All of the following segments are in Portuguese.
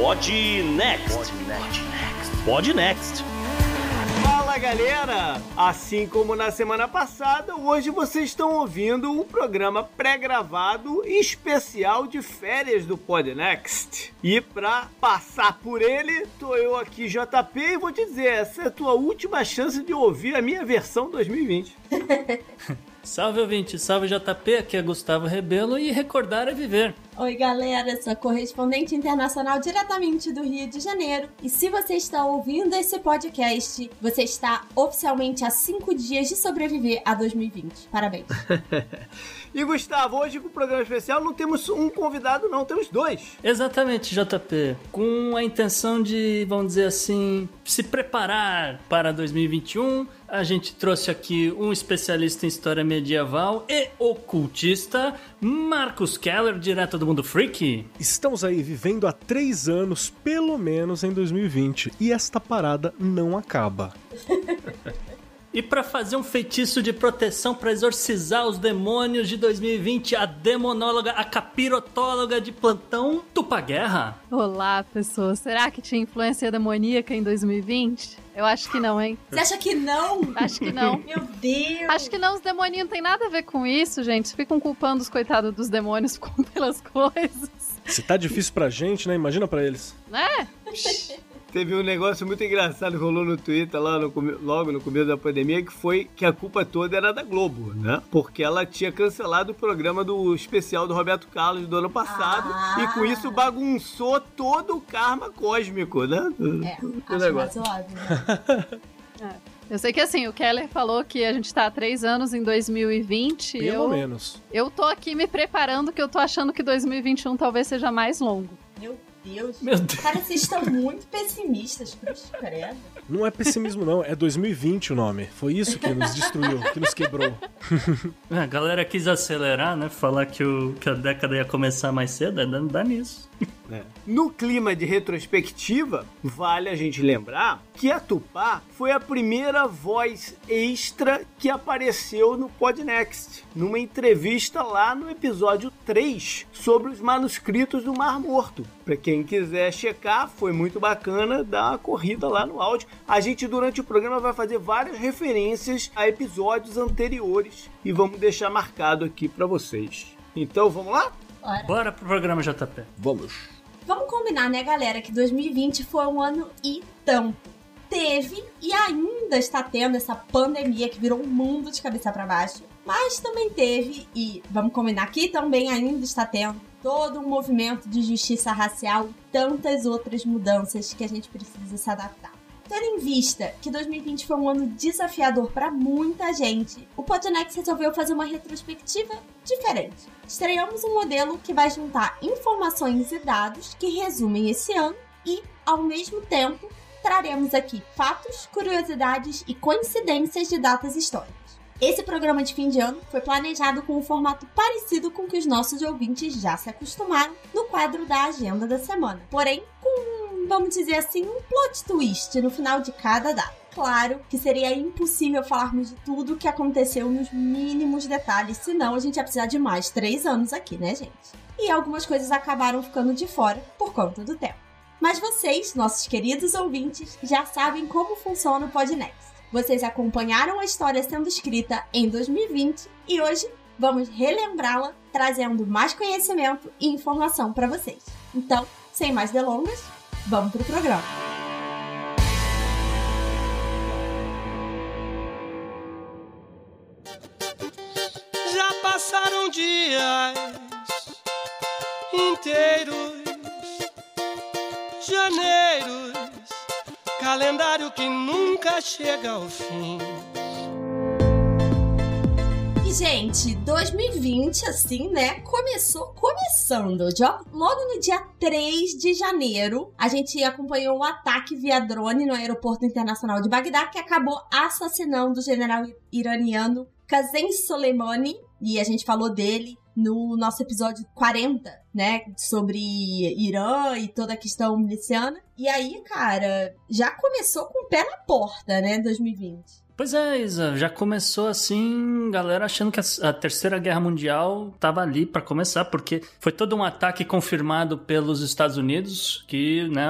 Pod Next. Pod Next. Fala galera! Assim como na semana passada, hoje vocês estão ouvindo um programa pré-gravado especial de férias do Podnext. E pra passar por ele, tô eu aqui, JP, e vou te dizer, essa é a tua última chance de ouvir a minha versão 2020. Salve ouvinte, salve JP, aqui é Gustavo Rebelo e recordar é viver. Oi, galera, sou correspondente internacional diretamente do Rio de Janeiro. E se você está ouvindo esse podcast, você está oficialmente a cinco dias de sobreviver a 2020. Parabéns. E Gustavo, hoje com o programa especial não temos um convidado, não, temos dois. Exatamente, JP. Com a intenção de, vamos dizer assim, se preparar para 2021, a gente trouxe aqui um especialista em história medieval e ocultista, Marcos Keller, direto do Mundo Freak. Estamos aí vivendo há três anos, pelo menos em 2020, e esta parada não acaba. E para fazer um feitiço de proteção para exorcizar os demônios de 2020, a demonóloga, a capirotóloga de plantão, Tupaguerra. Olá, pessoas. Será que tinha influência demoníaca em 2020? Eu acho que não, hein? Você acha que não? Acho que não. Meu Deus! Acho que não, os demoninhos não tem nada a ver com isso, gente. Ficam culpando os coitados dos demônios pelas coisas. Se tá difícil pra gente, né? Imagina pra eles. Né? Teve um negócio muito engraçado que rolou no Twitter lá no, come- logo no começo da pandemia, que foi que a culpa toda era da Globo, né? Porque ela tinha cancelado o programa do especial do Roberto Carlos do ano passado Ah. e com isso bagunçou todo o karma cósmico, né? É, O acho negócio. razoável. Né? Eu sei que assim, o Keller falou que a gente tá há três anos em 2020. Pelo eu, menos. eu tô aqui me preparando que eu tô achando que 2021 talvez seja mais longo. Meu Deus. Meu Deus. Cara, vocês estão muito pessimistas, cruz credo. Não é pessimismo, não. É 2020 o nome. Foi isso que nos destruiu, que nos quebrou. A galera quis acelerar, né? Falar que, o, que a década ia começar mais cedo, é dá, dá nisso. É. No clima de retrospectiva, vale a gente lembrar que a Tupá foi a primeira voz extra que apareceu no Podnext, numa entrevista lá no episódio 3 sobre os manuscritos do Mar Morto. Para quem quiser checar, foi muito bacana dar uma corrida lá no áudio. A gente durante o programa vai fazer várias referências a episódios anteriores e vamos deixar marcado aqui para vocês. Então, vamos lá? Ora. Bora pro programa JP. Vamos. Vamos combinar, né, galera, que 2020 foi um ano e tanto. Teve e ainda está tendo essa pandemia que virou o mundo de cabeça para baixo. Mas também teve, e vamos combinar que também ainda está tendo, todo um movimento de justiça racial tantas outras mudanças que a gente precisa se adaptar. Tendo em vista que 2020 foi um ano desafiador para muita gente, o Podnext resolveu fazer uma retrospectiva diferente. Estreamos um modelo que vai juntar informações e dados que resumem esse ano e, ao mesmo tempo, traremos aqui fatos, curiosidades e coincidências de datas históricas. Esse programa de fim de ano foi planejado com um formato parecido com que os nossos ouvintes já se acostumaram no quadro da agenda da semana, porém com, vamos dizer assim, um plot twist no final de cada data. Claro que seria impossível falarmos de tudo o que aconteceu nos mínimos detalhes, senão a gente ia precisar de mais três anos aqui, né, gente? E algumas coisas acabaram ficando de fora por conta do tempo. Mas vocês, nossos queridos ouvintes, já sabem como funciona o Podnext. Vocês acompanharam a história sendo escrita em 2020 e hoje vamos relembrá-la, trazendo mais conhecimento e informação para vocês. Então, sem mais delongas, vamos pro programa. Já passaram dias inteiros, janeiros, calendário que nunca chega ao fim. E, gente, 2020, assim, né? Começou começando. Logo no dia 3 de janeiro, a gente acompanhou o ataque via drone no aeroporto internacional de Bagdá, que acabou assassinando o general iraniano Qasem Soleimani. E a gente falou dele no nosso episódio 40, né? Sobre Irã e toda a questão miliciana. E aí, cara, já começou com o pé na porta, né? 2020. Pois é, Isa, já começou assim, galera achando que a, Terceira Guerra Mundial tava ali para começar, porque foi todo um ataque confirmado pelos Estados Unidos, que, né,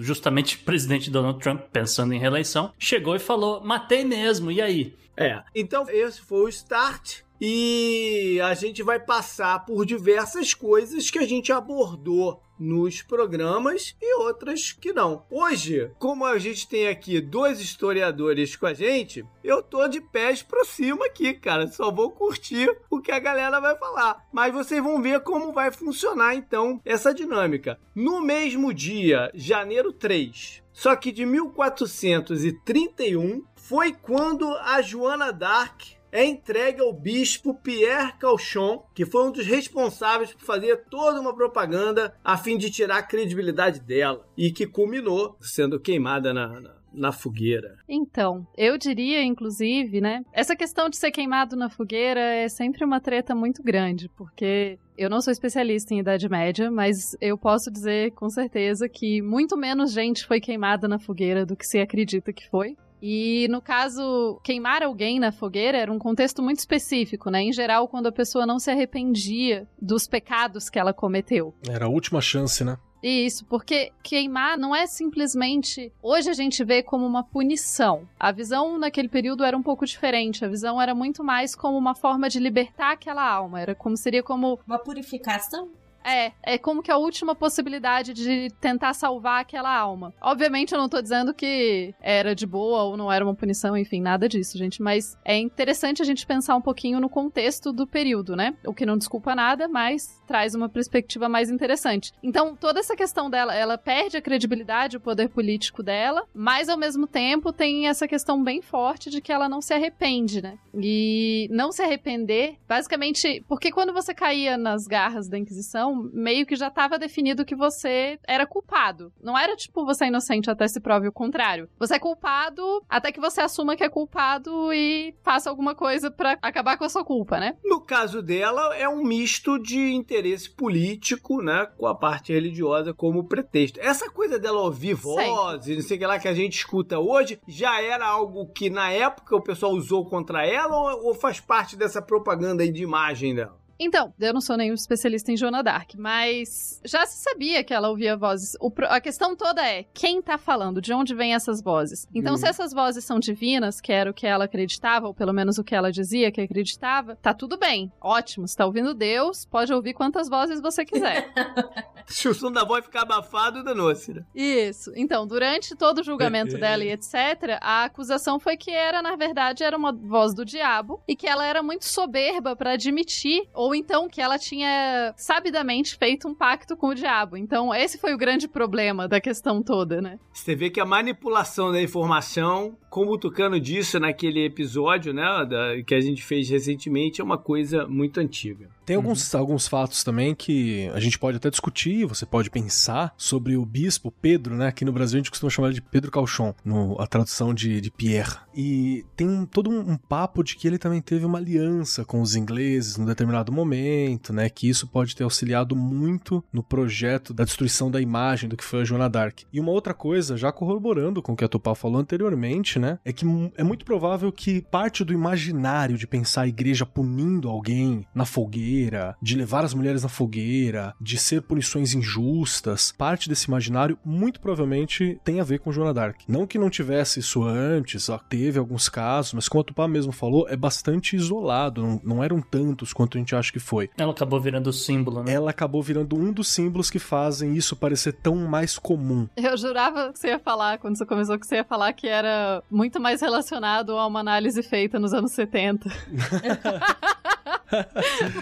justamente o presidente Donald Trump, pensando em reeleição, chegou e falou: matei mesmo, e aí? É. Então, esse foi o start. E a gente vai passar por diversas coisas que a gente abordou nos programas e outras que não. Hoje, como a gente tem aqui dois historiadores com a gente, eu tô de pés pra cima aqui, cara. Só vou curtir o que a galera vai falar. Mas vocês vão ver como vai funcionar então essa dinâmica. No mesmo dia, janeiro 3, só que de 1431, foi quando a Joana d'Arc é entregue ao bispo Pierre Cauchon, que foi um dos responsáveis por fazer toda uma propaganda a fim de tirar a credibilidade dela e que culminou sendo queimada na, na, na fogueira. Então, eu diria, inclusive, né? Essa questão de ser queimado na fogueira é sempre uma treta muito grande, porque eu não sou especialista em Idade Média, mas eu posso dizer com certeza que muito menos gente foi queimada na fogueira do que se acredita que foi. E no caso, queimar alguém na fogueira era um contexto muito específico, né? Em geral, quando a pessoa não se arrependia dos pecados que ela cometeu. Era a última chance, né? Isso, porque queimar não é simplesmente. Hoje a gente vê como uma punição. A visão naquele período era um pouco diferente. A visão era muito mais como uma forma de libertar aquela alma. Era como seria como. Uma purificação? É, é como que a última possibilidade de tentar salvar aquela alma. Obviamente eu não tô dizendo que era de boa ou não era uma punição, enfim, nada disso, gente, mas é interessante a gente pensar um pouquinho no contexto do período, né? O que não desculpa nada, mas traz uma perspectiva mais interessante. Então, toda essa questão dela, ela perde a credibilidade, o poder político dela, mas ao mesmo tempo tem essa questão bem forte de que ela não se arrepende, né? E não se arrepender, basicamente, porque quando você caía nas garras da Inquisição, meio que já estava definido que você era culpado. Não era tipo você é inocente até se prove o contrário. Você é culpado até que você assuma que é culpado e faça alguma coisa para acabar com a sua culpa, né? No caso dela, é um misto de interesse político, né, com a parte religiosa como pretexto. Essa coisa dela ouvir vozes, não sei o que lá que a gente escuta hoje, já era algo que na época o pessoal usou contra ela ou, ou faz parte dessa propaganda aí de imagem dela? Então, eu não sou nenhum especialista em Joana Dark, mas já se sabia que ela ouvia vozes. O, a questão toda é quem tá falando, de onde vêm essas vozes. Então, hum. se essas vozes são divinas, que era o que ela acreditava, ou pelo menos o que ela dizia que acreditava, tá tudo bem. Ótimo, você tá ouvindo Deus, pode ouvir quantas vozes você quiser. se o som da voz ficar abafado, danou-se, né? Isso. Então, durante todo o julgamento dela e etc., a acusação foi que era, na verdade, era uma voz do diabo e que ela era muito soberba para admitir ou ou então que ela tinha sabidamente feito um pacto com o diabo. Então, esse foi o grande problema da questão toda, né? Você vê que a manipulação da informação, como o Tucano disse naquele episódio, né, da, que a gente fez recentemente, é uma coisa muito antiga. Tem alguns, uhum. alguns fatos também que a gente pode até discutir, você pode pensar sobre o bispo Pedro, né? Aqui no Brasil a gente costuma chamar ele de Pedro Calchon, no, a tradução de, de Pierre. E tem todo um, um, papo de que ele também teve uma aliança com os ingleses num determinado momento, né? Que isso pode ter auxiliado muito no projeto da destruição da imagem do que foi a Joana d'Arc. E uma outra coisa, já corroborando com o que a Tupá falou anteriormente, né? É que é muito provável que parte do imaginário de pensar a igreja punindo alguém na fogueira de levar as mulheres na fogueira, de ser punições injustas, parte desse imaginário muito provavelmente tem a ver com Joana Dark. Não que não tivesse isso antes, teve alguns casos, mas como a Tupá mesmo falou, é bastante isolado, não, não eram tantos quanto a gente acha que foi. Ela acabou virando símbolo, né? Ela acabou virando um dos símbolos que fazem isso parecer tão mais comum. Eu jurava que você ia falar, quando você começou, que você ia falar que era muito mais relacionado a uma análise feita nos anos 70.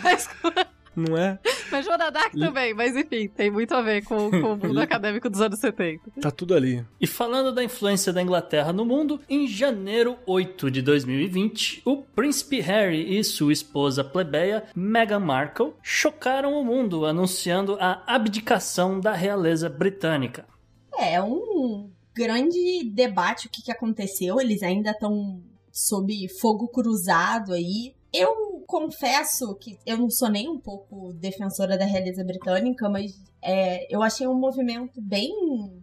mas... Não é? Mas Joana Dark também, mas enfim, tem muito a ver com, com o mundo acadêmico dos anos 70. Tá tudo ali. E falando da influência da Inglaterra no mundo, em janeiro 8 de 2020, o príncipe Harry e sua esposa plebeia, Meghan Markle, chocaram o mundo anunciando a abdicação da realeza britânica. É um grande debate o que, que aconteceu, eles ainda estão sob fogo cruzado aí. Eu confesso que eu não sou nem um pouco defensora da realeza britânica, mas é, eu achei um movimento bem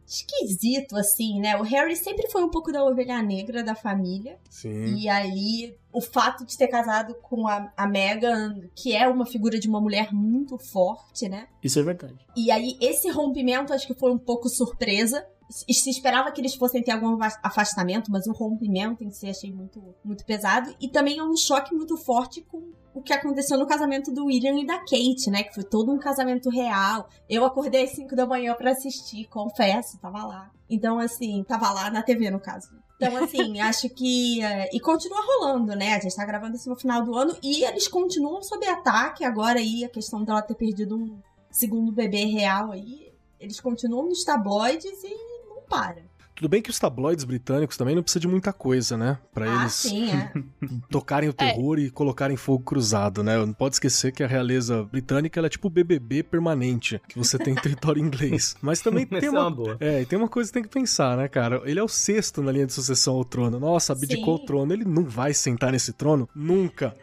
esquisito, assim, né? O Harry sempre foi um pouco da ovelha negra da família. Sim. E aí, o fato de ter casado com a, a Meghan, que é uma figura de uma mulher muito forte, né? Isso é verdade. E aí, esse rompimento acho que foi um pouco surpresa. Se esperava que eles fossem ter algum afastamento, mas o rompimento em si achei muito, muito pesado. E também é um choque muito forte com o que aconteceu no casamento do William e da Kate, né? Que foi todo um casamento real. Eu acordei às 5 da manhã pra assistir, confesso, tava lá. Então, assim, tava lá na TV, no caso. Então, assim, acho que. é, e continua rolando, né? A gente tá gravando isso no final do ano e eles continuam sob ataque. Agora aí, a questão dela ter perdido um segundo bebê real aí. Eles continuam nos tabloides e para. Tudo bem que os tabloides britânicos também não precisam de muita coisa, né? Pra ah, eles sim, é. tocarem o terror e colocarem fogo cruzado, né? Não pode esquecer que a realeza britânica ela é tipo o BBB permanente, que você tem em território inglês. Mas também tem é uma... uma boa. É, e tem uma coisa que tem que pensar, né, cara? Ele é o sexto na linha de sucessão ao trono. Nossa, abdicou Sim. o trono. Ele não vai sentar nesse trono nunca.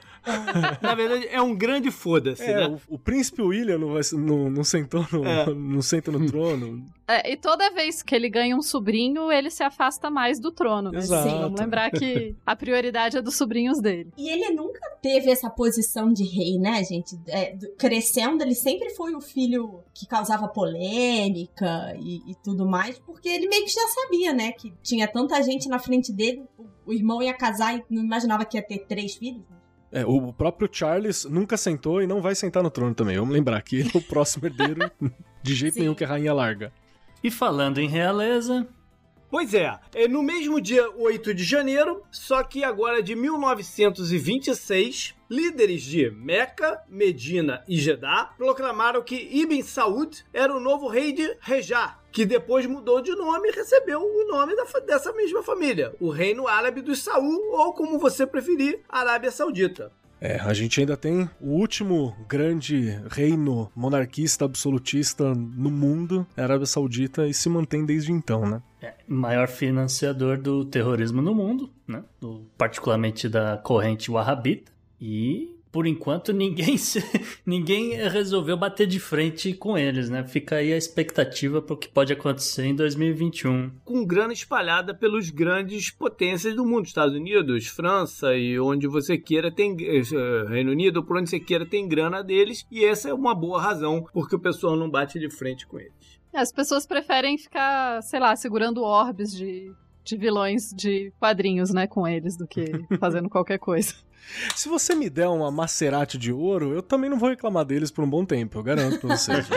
Na verdade, é um grande foda-se, É, né? o, o príncipe William não, vai, não, não sentou no, É. não senta no trono. É, e toda vez que ele ganha um sobrinho, ele se afasta mais do trono. Né? Exato. Vamos lembrar que a prioridade é dos sobrinhos dele. E ele nunca teve essa posição de rei, né, gente? É, do- crescendo, ele sempre foi o filho que causava polêmica e, e tudo mais, porque ele meio que já sabia, né, que tinha tanta gente na frente dele, o, o irmão ia casar e não imaginava que ia ter três filhos. É, o próprio Charles nunca sentou e não vai sentar no trono também. Vamos lembrar que ele é o próximo herdeiro de jeito Sim. nenhum que a rainha larga. E falando em realeza, Pois é, é no mesmo dia 8 de janeiro, só que agora de 1926, líderes de Meca, Medina e Jeddah proclamaram que Ibn Saud era o novo rei de Rejá, que depois mudou de nome e recebeu o nome da dessa mesma família, o Reino Árabe dos Saud, ou como você preferir, Arábia Saudita. É, a gente ainda tem o último grande reino monarquista absolutista no mundo, a Arábia Saudita, e se mantém desde então, né? é maior financiador do terrorismo no mundo, né? Do- particularmente da corrente wahhabita. E por enquanto ninguém se- ninguém resolveu bater de frente com eles, né? Fica aí a expectativa para o que pode acontecer em 2021. com grana espalhada pelos grandes potências do mundo, Estados Unidos, França e onde você queira tem eh, Reino Unido, por onde você queira tem grana deles e essa é uma boa razão porque o pessoal não bate de frente com eles. As pessoas preferem ficar, sei lá, segurando orbes de, de vilões de quadrinhos, né, com eles, do que fazendo qualquer coisa. Se você me der uma Maserati de ouro, eu também não vou reclamar deles por um bom tempo, eu garanto pra vocês.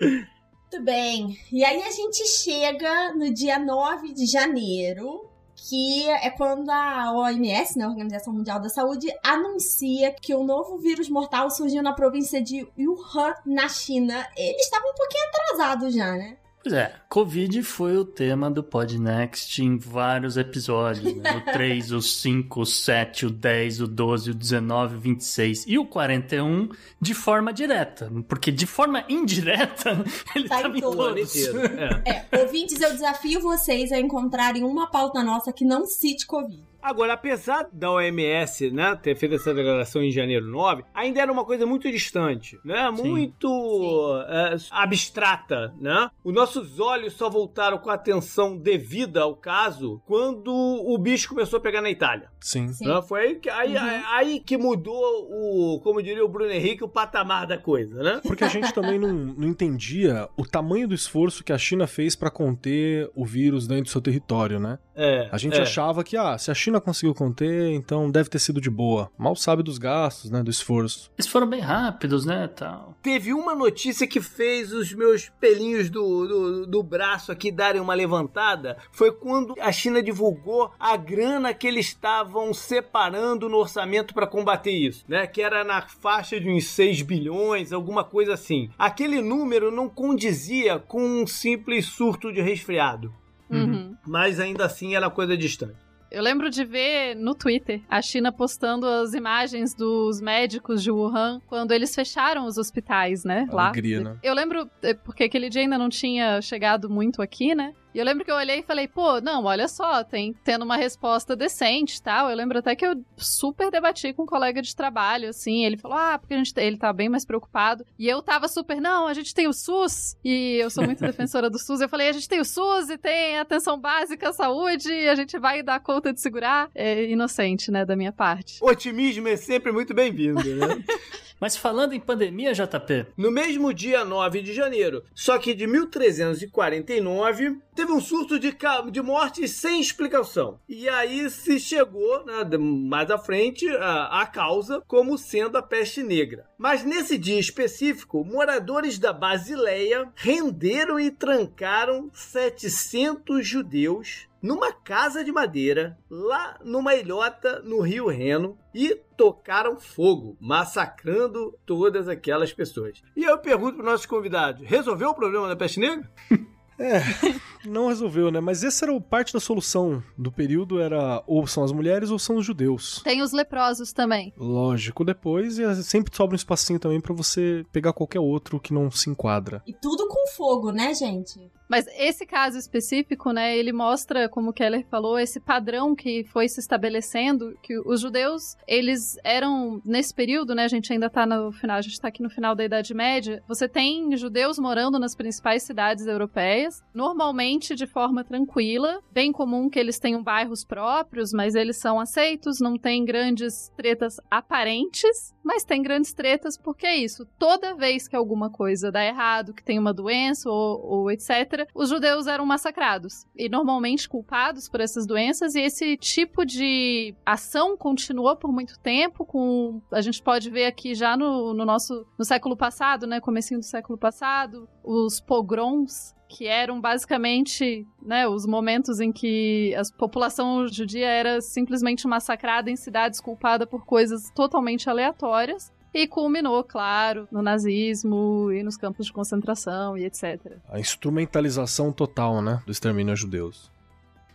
Muito bem. E aí a gente chega no dia 9 de janeiro, que é quando a OMS, né, a Organização Mundial da Saúde, anuncia que um novo vírus mortal surgiu na província de Wuhan, na China. Eles estavam um pouquinho atrasados já, né? Pois é, Covid foi o tema do Podnext em vários episódios, né? O 3, o 5, o 7, o 10, o 12, o 19, o 26 e o 41 de forma direta. Porque de forma indireta, ele Tá estava em em todos. O ano todos. inteiro. É. É, ouvintes, eu desafio vocês a encontrarem uma pauta nossa que não cite Covid. Agora, apesar da OMS né, ter feito essa declaração em janeiro 9, ainda era uma coisa muito distante, né? Sim. Muito é, abstrata, né? Os nossos olhos só voltaram com a atenção devida ao caso quando o bicho começou a pegar na Itália. Sim. Sim. Né? Foi aí que, aí, Uhum. aí que mudou o, como diria o Bruno Henrique, o patamar da coisa, né? Porque a gente também não, não entendia o tamanho do esforço que a China fez pra conter o vírus dentro do seu território, né? É, A gente é. achava que, ah, se a China conseguiu conter, então deve ter sido de boa. Mal sabe dos gastos, né, do esforço. Eles foram bem rápidos, né, tal. Teve uma notícia que fez os meus pelinhos do, do, do braço aqui darem uma levantada. Foi quando a China divulgou a grana que eles estavam separando no orçamento para combater isso, né? Que era na faixa de uns 6 bilhões, alguma coisa assim. Aquele número não condizia com um simples surto de resfriado. Uhum. Mas ainda assim era coisa distante. Eu lembro de ver no Twitter a China postando as imagens dos médicos de Wuhan quando eles fecharam os hospitais, né? Lá. Alegria, né? Eu lembro, é, porque aquele dia ainda não tinha chegado muito aqui, né? E eu lembro que eu olhei e falei, pô, não, olha só, tem tendo uma resposta decente e tal. Eu lembro até que eu super debati com um colega de trabalho, assim. Ele falou, ah, porque a gente, ele tá bem mais preocupado. E eu tava super, não, a gente tem o SUS. E eu sou muito defensora do SUS. Eu falei, a gente tem o SUS e tem atenção básica à saúde. E a gente vai dar conta de segurar. É inocente, né, da minha parte. Otimismo é sempre muito bem-vindo, né? Mas falando em pandemia, JP, No mesmo dia 9 de janeiro, só que de 1349, teve um surto de, de mortes sem explicação. E aí se chegou, né, mais à frente, a, a causa como sendo a peste negra. Mas nesse dia específico, moradores da Basileia renderam e trancaram 700 judeus numa casa de madeira, lá numa ilhota no Rio Reno, e tocaram fogo, massacrando todas aquelas pessoas. E eu pergunto para nossos convidados: resolveu o problema da peste negra? Não resolveu, né? Mas essa era o- parte da solução do período, era ou são as mulheres ou são os judeus. Tem os leprosos também. Lógico, depois e sempre sobra um espacinho também pra você pegar qualquer outro que não se enquadra. E tudo com fogo, né, gente? Mas esse caso específico, né, ele mostra, como o Keller falou, esse padrão que foi se estabelecendo, que os judeus, eles eram, nesse período, né, a gente ainda tá no final, a gente tá aqui no final da Idade Média, você tem judeus morando nas principais cidades europeias, normalmente de forma tranquila, bem comum que eles tenham bairros próprios, mas eles são aceitos, não tem grandes tretas aparentes, mas tem grandes tretas porque é isso, toda vez que alguma coisa dá errado, que tem uma doença ou, ou etc., os judeus eram massacrados e normalmente culpados por essas doenças e esse tipo de ação continuou por muito tempo com a gente pode ver aqui já no, no nosso no século passado, né, comecinho do século passado, os pogroms que eram basicamente né, os momentos em que a população judia era simplesmente massacrada em cidades culpada por coisas totalmente aleatórias. E culminou, claro, no nazismo e nos campos de concentração e etc. A instrumentalização total, né, do extermínio a judeus.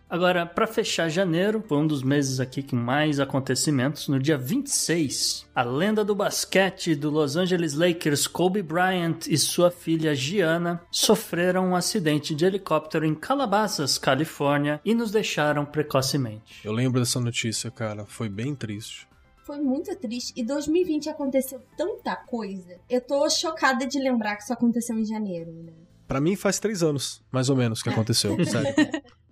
Agora, pra fechar janeiro, foi um dos meses aqui com mais acontecimentos. No dia 26, a lenda do basquete do Los Angeles Lakers, Kobe Bryant e sua filha Gianna sofreram um acidente de helicóptero em Calabasas, Califórnia, e nos deixaram precocemente. Eu lembro dessa notícia, cara, foi bem triste. Foi muito triste. E 2020 aconteceu tanta coisa. Eu tô chocada de lembrar que isso aconteceu em janeiro, né? Pra mim faz três anos, mais ou menos, que aconteceu, sério.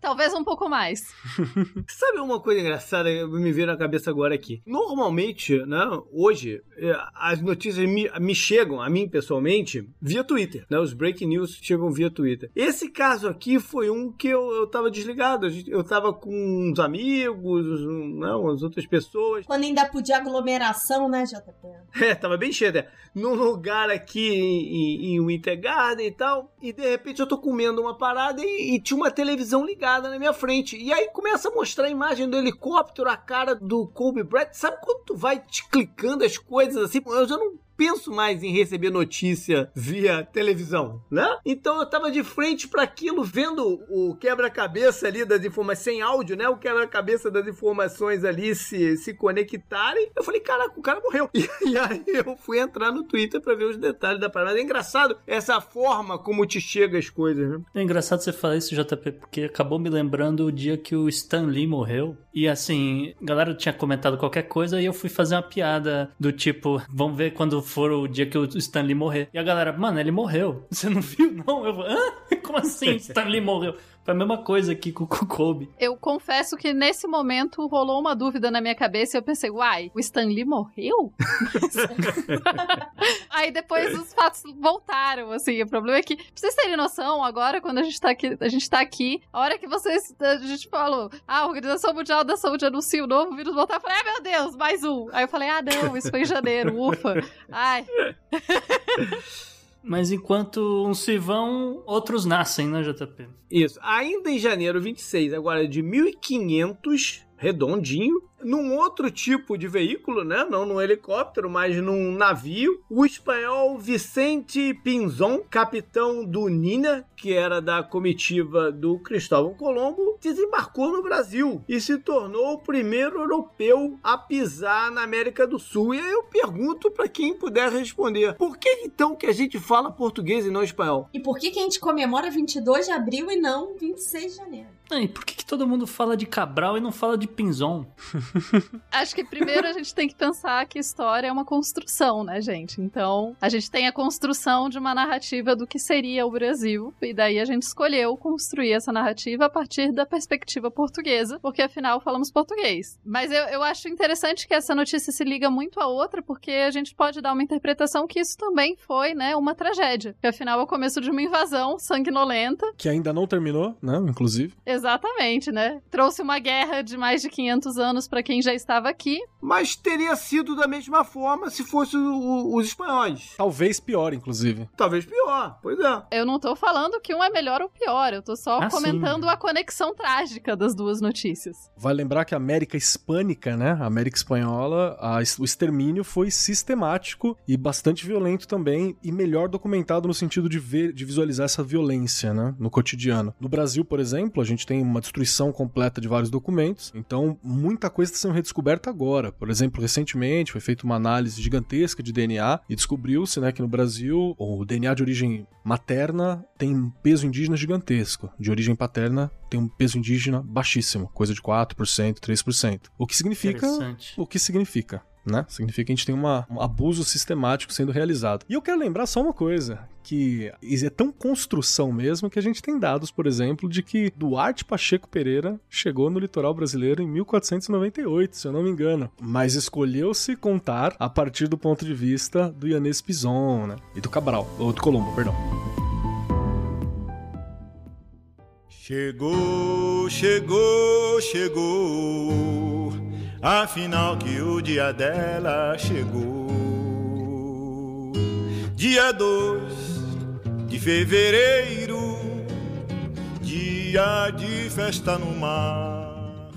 Talvez um pouco mais. Sabe uma coisa engraçada que me veio na cabeça agora aqui? Normalmente, né, hoje, eh, as notícias me, me chegam, a mim pessoalmente, via Twitter, né? Os breaking news chegam via Twitter. Esse caso aqui foi um que eu, eu tava desligado, eu tava com uns amigos, um, né, umas outras pessoas. Quando ainda podia aglomeração, né, JP? É, tava bem cheio, né? Num lugar aqui em, em Winter Garden e tal. E de repente eu tô comendo uma parada e, e tinha uma televisão ligada na minha frente. E aí começa a mostrar a imagem do helicóptero, a cara do Kobe Bryant. Sabe quando tu vai te clicando as coisas assim? Eu já não penso mais em receber notícia via televisão, né? Então eu tava de frente para aquilo, vendo o quebra-cabeça ali das informações, sem áudio, né? O quebra-cabeça das informações ali se, se conectarem. Eu falei, caraca, o cara morreu. E, e aí eu fui entrar no Twitter para ver os detalhes da parada. É engraçado essa forma como te chega as coisas, né? É engraçado você falar isso, JP, porque acabou me lembrando o dia que o Stan Lee morreu. E assim, a galera tinha comentado qualquer coisa e eu fui fazer uma piada do tipo, vamos ver quando for o dia que o Stan Lee morrer. E a galera, mano, ele morreu. Você não viu? Não. Eu, hã? Como assim o Stan Lee morreu? Foi a mesma coisa aqui com o Kobe. Eu confesso que nesse momento rolou uma dúvida na minha cabeça e eu pensei, uai, o Stan Lee morreu? Aí depois os fatos voltaram, assim. O problema é que, pra vocês terem noção, agora, quando a gente tá aqui, a gente tá aqui, a hora que vocês. A gente falou, ah, a Organização Mundial da Saúde anuncia o novo vírus voltar, eu falei, ah, meu Deus, mais um. Aí eu falei, ah, não, isso foi em janeiro, ufa. Ai. Mas enquanto uns se vão, outros nascem, né, JP? Isso. Ainda em janeiro 26, agora de 1500, redondinho, num outro tipo de veículo, né? Não num helicóptero, mas num navio. O espanhol Vicente Pinzon, capitão do Nina, que era da comitiva do Cristóvão Colombo, desembarcou no Brasil e se tornou o primeiro europeu a pisar na América do Sul. E aí eu pergunto para quem puder responder: por que então que a gente fala português e não espanhol? E por que, que a gente comemora 22 de abril e não 26 de janeiro? E por que, que todo mundo fala de Cabral e não fala de Pinzon? Acho que primeiro a gente tem que pensar que história é uma construção, né, gente? Então, a gente tem a construção de uma narrativa do que seria o Brasil, e daí a gente escolheu construir essa narrativa a partir da perspectiva portuguesa, porque afinal falamos português. Mas eu, eu acho interessante que essa notícia se liga muito à outra, porque a gente pode dar uma interpretação que isso também foi, né, uma tragédia. Que afinal é o começo de uma invasão sanguinolenta. Que ainda não terminou, né? Inclusive. Exatamente, né? Trouxe uma guerra de mais de 500 anos para quem já estava aqui. Mas teria sido da mesma forma se fosse o- os espanhóis. Talvez pior, inclusive. Talvez pior, pois é. Eu não tô falando que um é melhor ou pior, eu tô só Ah, comentando a conexão trágica das duas notícias. Vai lembrar que a América Hispânica, né? A América Espanhola, a- o extermínio foi sistemático e bastante violento também, e melhor documentado no sentido de ver, de visualizar essa violência, né? No cotidiano. No Brasil, por exemplo, a gente tem uma destruição completa de vários documentos, então muita coisa está sendo redescoberta agora. Por exemplo, recentemente foi feita uma análise gigantesca de DNA e descobriu-se, né, que no Brasil o DNA de origem materna tem um peso indígena gigantesco, de origem paterna tem um peso indígena baixíssimo, coisa de 4%, 3%. O que significa o que significa? Né? Significa que a gente tem uma- um abuso sistemático sendo realizado. E eu quero lembrar só uma coisa, que isso é tão construção mesmo que a gente tem dados, por exemplo, de que Duarte Pacheco Pereira chegou no litoral brasileiro em 1498, se eu não me engano. Mas escolheu-se contar a partir do ponto de vista do Yanez Pison, né? E do Cabral, ou do Colombo, perdão. Chegou, chegou, chegou. Afinal que o dia dela chegou. Dia 2 de fevereiro, dia de festa no mar.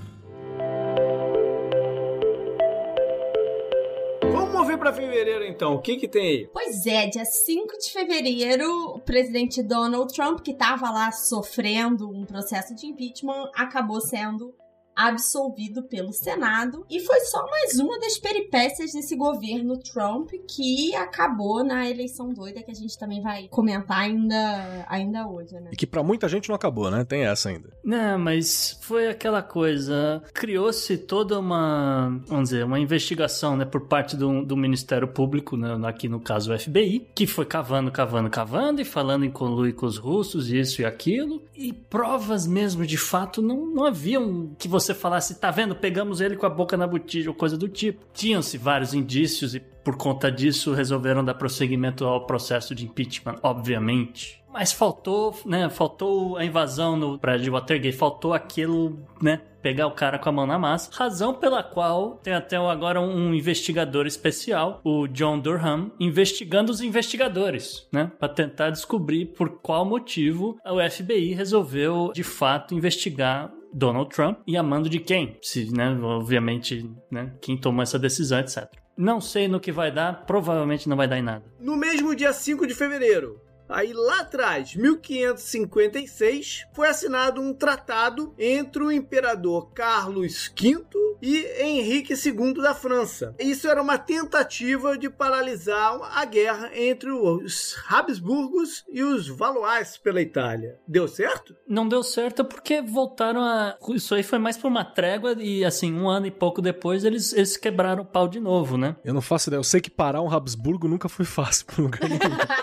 Vamos mover pra fevereiro então. O que que tem aí? Pois é, dia 5 de fevereiro, o presidente Donald Trump, que estava lá sofrendo um processo de impeachment, acabou sendo absolvido pelo Senado. E foi só mais uma das peripécias desse governo Trump que acabou na eleição doida que a gente também vai comentar ainda, ainda hoje, né? E que pra muita gente não acabou, né? Tem essa ainda. Não, mas foi aquela coisa. Criou-se toda uma, vamos dizer, uma investigação, né, por parte do, do Ministério Público, né, aqui no caso o FBI, que foi cavando, cavando, cavando e falando em conluio com os russos, isso e aquilo. E provas mesmo, de fato, não, não haviam que você falasse, tá vendo, pegamos ele com a boca na botija ou coisa do tipo. Tinham-se vários indícios e por conta disso resolveram dar prosseguimento ao processo de impeachment, obviamente. Mas faltou, né? Faltou a invasão no prédio Watergate, faltou aquilo, né? Pegar o cara com a mão na massa. Razão pela qual tem até agora um investigador especial, o John Durham, investigando os investigadores, né? Para tentar descobrir por qual motivo o FBI resolveu de fato investigar Donald Trump e a mando de quem? Se, né? Obviamente, né? Quem tomou essa decisão, etc. Não sei no que vai dar, provavelmente não vai dar em nada. No mesmo dia 5 de fevereiro, aí lá atrás, 1556, foi assinado um tratado entre o imperador Carlos V e Henrique II da França. Isso era uma tentativa de paralisar a guerra entre os Habsburgos e os Valois pela Itália. Deu certo? Não deu certo porque voltaram a. Isso aí foi mais pra uma trégua e, assim, um ano e pouco depois eles, eles quebraram o pau de novo, né? Eu não faço ideia. Eu sei que parar um Habsburgo nunca foi fácil pra lugar nenhum,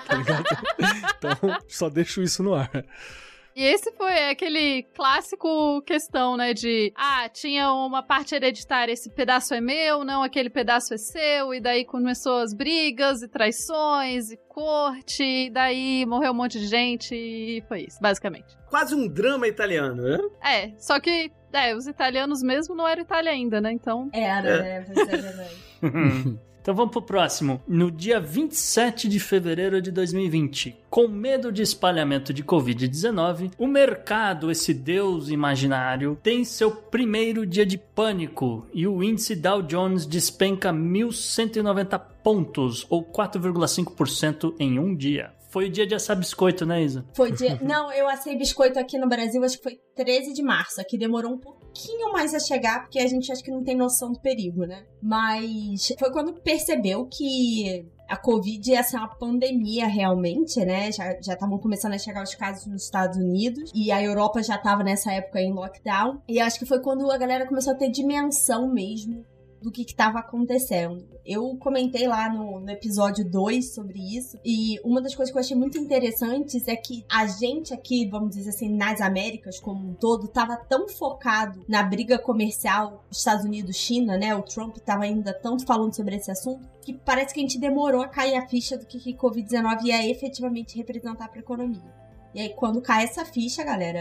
tá ligado? Então, só deixo isso no ar. E esse foi aquele clássico questão, né? De ah, tinha uma parte hereditária, esse pedaço é meu, não, aquele pedaço é seu, e daí começou as brigas e traições e corte, e daí morreu um monte de gente e foi isso, basicamente. Quase um drama italiano, né? É, só que é, os italianos mesmo não eram Itália ainda, né? Então. Era, né? Pois é verdade. Então vamos pro próximo. No dia 27 de fevereiro de 2020, com medo de espalhamento de Covid-19, o mercado, esse deus imaginário, tem seu primeiro dia de pânico e o índice Dow Jones despenca 1.190 pontos, ou 4,5% em um dia. Foi o dia de assar biscoito, né, Isa? Foi dia. Não, eu assei biscoito aqui no Brasil, acho que foi 13 de março. Aqui demorou um pouquinho mais a chegar, porque a gente acha que não tem noção do perigo, né? Mas foi quando percebeu que a Covid ia ser uma pandemia realmente, né? Já estavam começando a chegar os casos nos Estados Unidos e a Europa já estava nessa época em lockdown. E acho que foi quando a galera começou a ter dimensão mesmo do que estava acontecendo. Eu comentei lá no, no episódio 2 sobre isso, e uma das coisas que eu achei muito interessantes é que a gente aqui, vamos dizer assim, nas Américas como um todo, estava tão focado na briga comercial Estados Unidos-China, né? O Trump estava ainda tanto falando sobre esse assunto, que parece que a gente demorou a cair a ficha do que, que Covid-19 ia efetivamente representar para a economia. E aí, quando cai essa ficha, galera,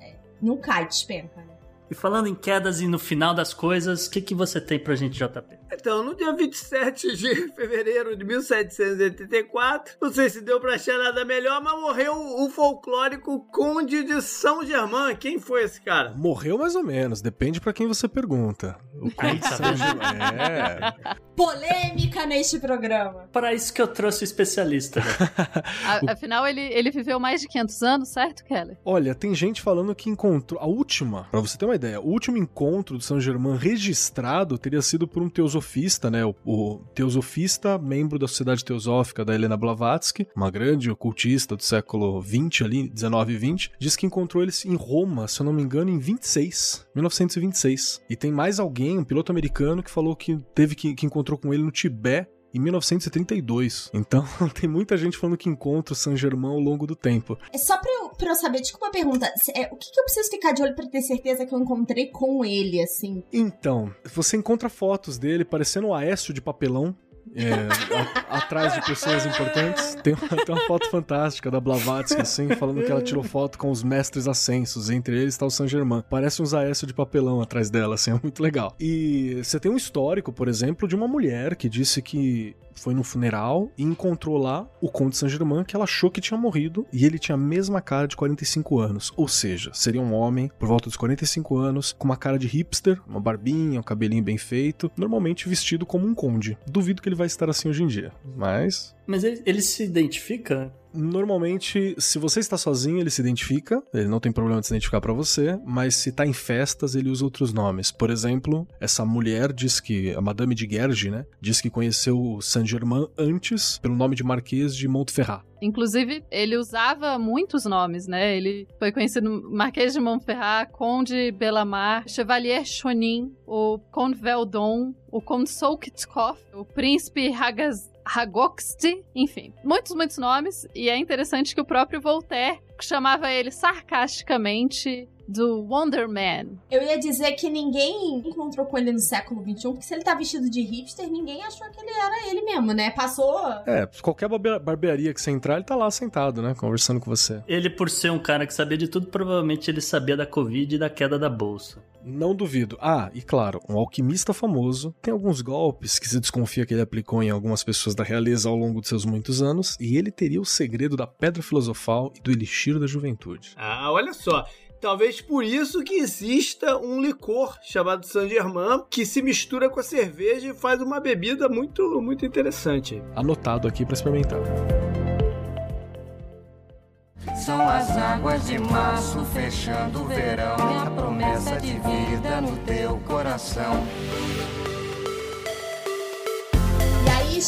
é, não cai, despenca, né? E falando em quedas e no final das coisas, o que, que você tem pra gente, JP? Então, no dia 27 de fevereiro de 1784, não sei se deu pra achar nada melhor, mas morreu o folclórico Conde de São Germain. Quem foi esse cara? Morreu mais ou menos, depende pra quem você pergunta. O Conde de São Germain. É. Polêmica neste programa. Para isso que eu trouxe o especialista. Né? A, afinal, ele, ele viveu mais de 500 anos, certo, Kelly? Olha, tem gente falando que encontrou. A última, pra você ter uma ideia, o último encontro de São Germain registrado teria sido por um teosofista, né? O, o teosofista, membro da Sociedade Teosófica da Helena Blavatsky, uma grande ocultista do século 20 ali, 19 e 20, diz que encontrou eles em Roma, se eu não me engano, em 26, 1926. E tem mais alguém, um piloto americano, que falou que teve que, que encontrou com ele no Tibete em 1932. Então, tem muita gente falando que encontra o Saint Germain ao longo do tempo. É só pra eu, pra eu saber, desculpa a pergunta, é, o que, que eu preciso ficar de olho pra ter certeza que eu encontrei com ele, assim? Então, você encontra fotos dele parecendo o Aécio de papelão, é, a, atrás de pessoas importantes. Tem uma, tem uma, foto fantástica da Blavatsky, assim, falando que ela tirou foto com os mestres ascensos. Entre eles está o Saint Germain. Parece um Zaécio de papelão atrás dela, assim, é muito legal. E você tem um histórico, por exemplo, de uma mulher que disse que foi no funeral e encontrou lá o Conde Saint-Germain que ela achou que tinha morrido e ele tinha a mesma cara de 45 anos. Ou seja, seria um homem por volta dos 45 anos, com uma cara de hipster, uma barbinha, um cabelinho bem feito, normalmente vestido como um conde. Duvido que ele vai estar assim hoje em dia, mas. Mas ele, ele se identifica Normalmente, se você está sozinho, ele se identifica, ele não tem problema de se identificar para você, mas se tá em festas, ele usa outros nomes. Por exemplo, essa mulher diz que, a Madame de Gerge, né, diz que conheceu o Saint-Germain antes pelo nome de Marquês de Montferrat. Inclusive, ele usava muitos nomes, né? Ele foi conhecido Marquês de Montferrat, Conde Belamar, Chevalier Chonin, o Conde Veldon, o Conde Solkitkov, o Príncipe Hagaz Hagoxt, enfim, muitos, muitos nomes. E é interessante que o próprio Voltaire chamava ele sarcasticamente do Wonder Man. Eu ia dizer que ninguém encontrou com ele no século XXI, porque se ele tá vestido de hipster, ninguém achou que ele era ele mesmo, né? Passou. É, qualquer barbearia que você entrar, ele tá lá sentado, né? Conversando com você. Ele, por ser um cara que sabia de tudo, provavelmente ele sabia da Covid e da queda da bolsa. Não duvido. Ah, e claro, um alquimista famoso tem alguns golpes que se desconfia que ele aplicou em algumas pessoas da realeza ao longo de seus muitos anos, e ele teria o segredo da pedra filosofal e do elixir da juventude. Ah, olha só. Talvez por isso que exista um licor chamado Saint Germain que se mistura com a cerveja e faz uma bebida muito, muito interessante. Anotado aqui para experimentar. São as águas de março fechando o verão e a promessa de vida no teu coração.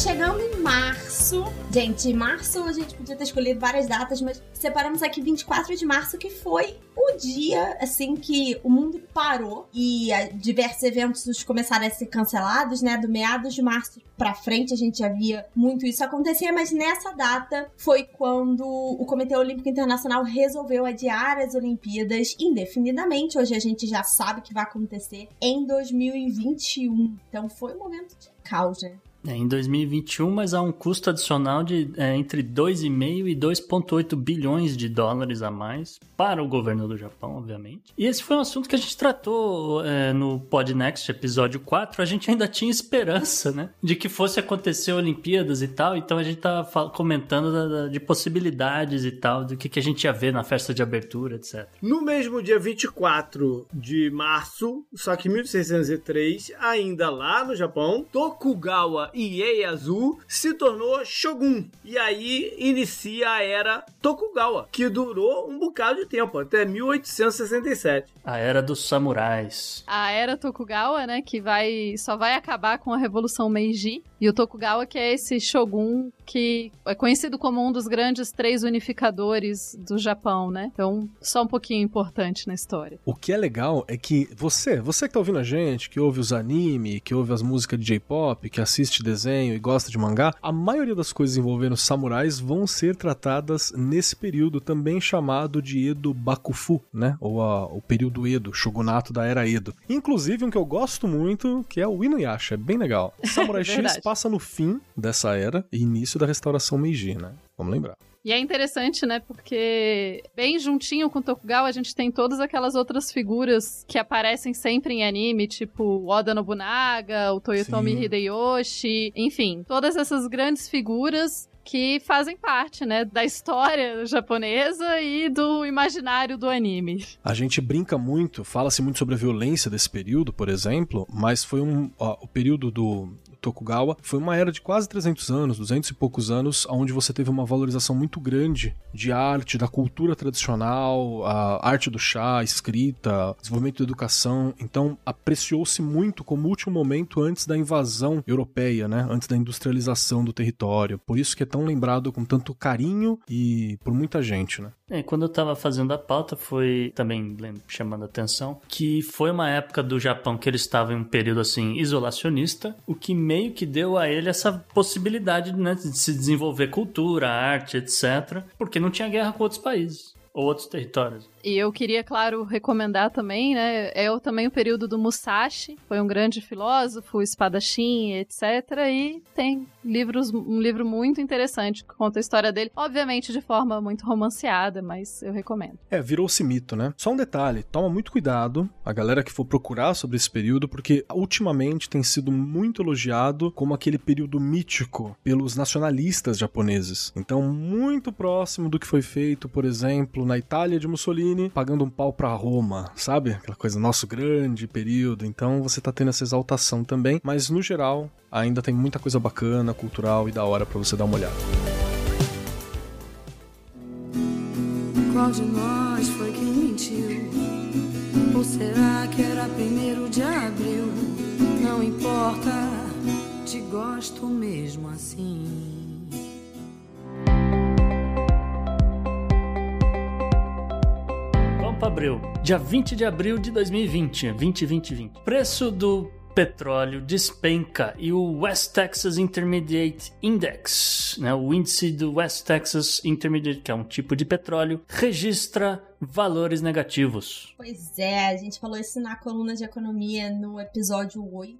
Chegando em março, gente, março a gente podia ter escolhido várias datas, mas separamos aqui 24 de março, que foi o dia, assim, que o mundo parou e uh, diversos eventos começaram a ser cancelados, né? Do meados de março pra frente a gente já via muito isso acontecer, mas nessa data foi quando o Comitê Olímpico Internacional resolveu adiar as Olimpíadas indefinidamente. Hoje a gente já sabe que vai acontecer em 2021. Então foi um momento de caos, né? É, em 2021, mas há um custo adicional de é, entre 2,5 e 2,8 bilhões de dólares a mais para o governo do Japão, obviamente. E esse foi um assunto que a gente tratou é, no Podnext, episódio 4. A gente ainda tinha esperança, né? De que fosse acontecer Olimpíadas e tal. Então a gente tá comentando da, da, de possibilidades e tal, do que, que a gente ia ver na festa de abertura, etc. No mesmo dia 24 de março, só que 1603, ainda lá no Japão, Tokugawa Ieyasu se tornou shogun. E aí inicia a era Tokugawa, que durou um bocado de tempo, até 1867. A era dos samurais. A era Tokugawa, né, que vai só vai acabar com a Revolução Meiji. E o Tokugawa que é esse shogun que é conhecido como um dos grandes três unificadores do Japão, né? Então, só um pouquinho importante na história. O que é legal é que você, você que tá ouvindo a gente, que ouve os anime, que ouve as músicas de J-pop, que assiste desenho e gosta de mangá, a maioria das coisas envolvendo samurais vão ser tratadas nesse período também chamado de Edo Bakufu, né? Ou a, o período Edo, shogunato da era Edo. Inclusive um que eu gosto muito, que é o Inuyasha, é bem legal. Samurai X passa no fim dessa era e início da restauração Meiji, né? Vamos lembrar. E é interessante, né? Porque bem juntinho com Tokugawa, a gente tem todas aquelas outras figuras que aparecem sempre em anime, tipo o Oda Nobunaga, o Toyotomi Sim. Hideyoshi, enfim, todas essas grandes figuras que fazem parte, né, da história japonesa e do imaginário do anime. A gente brinca muito, fala-se muito sobre a violência desse período, por exemplo, mas foi um ó, o período do Tokugawa, foi uma era de quase 300 anos, 200 e poucos anos, onde você teve uma valorização muito grande de arte, da cultura tradicional, a arte do chá, escrita, desenvolvimento da educação. Então, apreciou-se muito como último momento antes da invasão europeia, né? Antes da industrialização do território. Por isso que é tão lembrado com tanto carinho e por muita gente, né? É, quando eu tava fazendo a pauta, foi também chamando a atenção que foi uma época do Japão que ele estava em um período assim isolacionista, o que meio que deu a ele essa possibilidade né, de se desenvolver cultura, arte, etc., porque não tinha guerra com outros países ou outros territórios. E eu queria, claro, recomendar também, né? É também o período do Musashi, foi um grande filósofo, espadachim, etc. E tem livros, um livro muito interessante que conta a história dele, obviamente de forma muito romanceada, mas eu recomendo. É, virou-se mito, né? Só um detalhe, toma muito cuidado, a galera que for procurar sobre esse período, porque ultimamente tem sido muito elogiado como aquele período mítico pelos nacionalistas japoneses. Então, muito próximo do que foi feito, por exemplo, na Itália de Mussolini Mussolini pagando um pau pra Roma, sabe? Aquela coisa, nosso grande período. Então você tá tendo essa exaltação também, mas no geral ainda tem muita coisa bacana, cultural e da hora para você dar uma olhada. Qual de nós foi quem mentiu? Ou será que era primeiro de abril? Não importa, te gosto mesmo assim. Para abril. Dia 20 de abril de 2020, 2020. Preço do petróleo despenca e o West Texas Intermediate Index, né, o índice do West Texas Intermediate, que é um tipo de petróleo, registra valores negativos. Pois é, a gente falou isso na coluna de economia no episódio 8.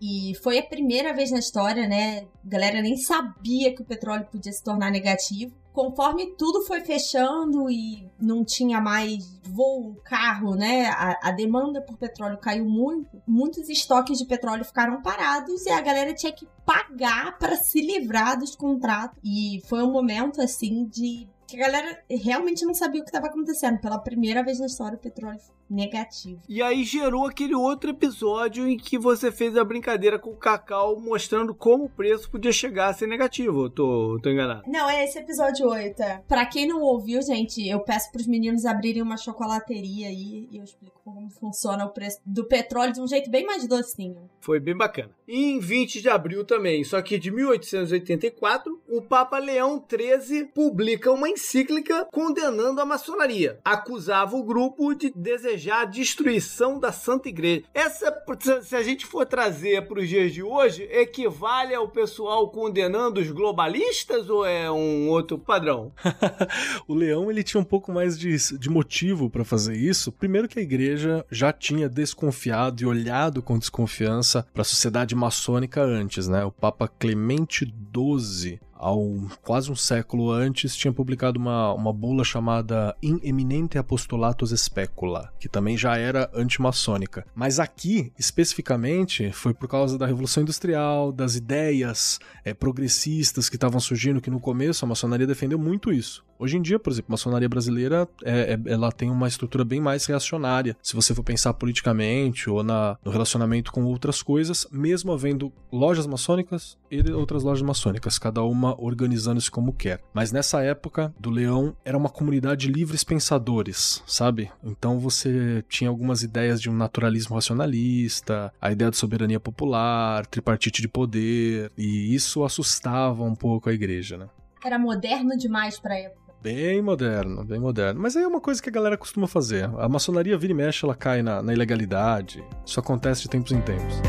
E foi a primeira vez na história, né? A galera nem sabia que o petróleo podia se tornar negativo conforme tudo foi fechando e não tinha mais voo, carro, né? A, a, demanda por petróleo caiu muito. Muitos estoques de petróleo ficaram parados e a galera tinha que pagar para se livrar dos contratos. E foi um momento assim de que a galera realmente não sabia o que estava acontecendo. Pela primeira vez na história, o petróleo negativo. E aí gerou aquele outro episódio em que você fez a brincadeira com o Cacau mostrando como o preço podia chegar a ser negativo. Eu tô, tô enganado. Não, é esse episódio 8. É. Pra quem não ouviu, gente, eu peço pros meninos abrirem uma chocolateria aí e eu explico como funciona o preço do petróleo de um jeito bem mais docinho. Foi bem bacana. E em 20 de abril também, só que de 1884, o Papa Leão XIII publica uma encíclica condenando a maçonaria. Acusava o grupo de desejar desejar a destruição da Santa Igreja. Essa, se a gente for trazer para os dias de hoje, equivale ao pessoal condenando os globalistas ou é um outro padrão? o Leão ele tinha um pouco mais de, de motivo para fazer isso. Primeiro que a igreja já tinha desconfiado e olhado com desconfiança para a sociedade maçônica antes, né? O Papa Clemente XII ao quase um século antes, tinha publicado uma, uma bula chamada In Eminente Apostolatus Specula, que também já era antimaçônica. Mas aqui, especificamente, foi por causa da Revolução Industrial, das ideias é, progressistas que estavam surgindo, que no começo a maçonaria defendeu muito isso. Hoje em dia, por exemplo, a maçonaria brasileira é, é, ela tem uma estrutura bem mais reacionária. Se você for pensar politicamente ou na, no relacionamento com outras coisas, mesmo havendo lojas maçônicas e outras lojas maçônicas, cada uma organizando-se como quer. Mas nessa época do Leão era uma comunidade de livres pensadores, sabe? Então você tinha algumas ideias de um naturalismo racionalista, a ideia de soberania popular, tripartite de poder, e isso assustava um pouco a igreja, né? Era moderno demais pra época. Bem moderno, bem moderno. Mas aí é uma coisa que a galera costuma fazer. A maçonaria vira e mexe, ela cai na, na ilegalidade. Isso acontece de tempos em tempos.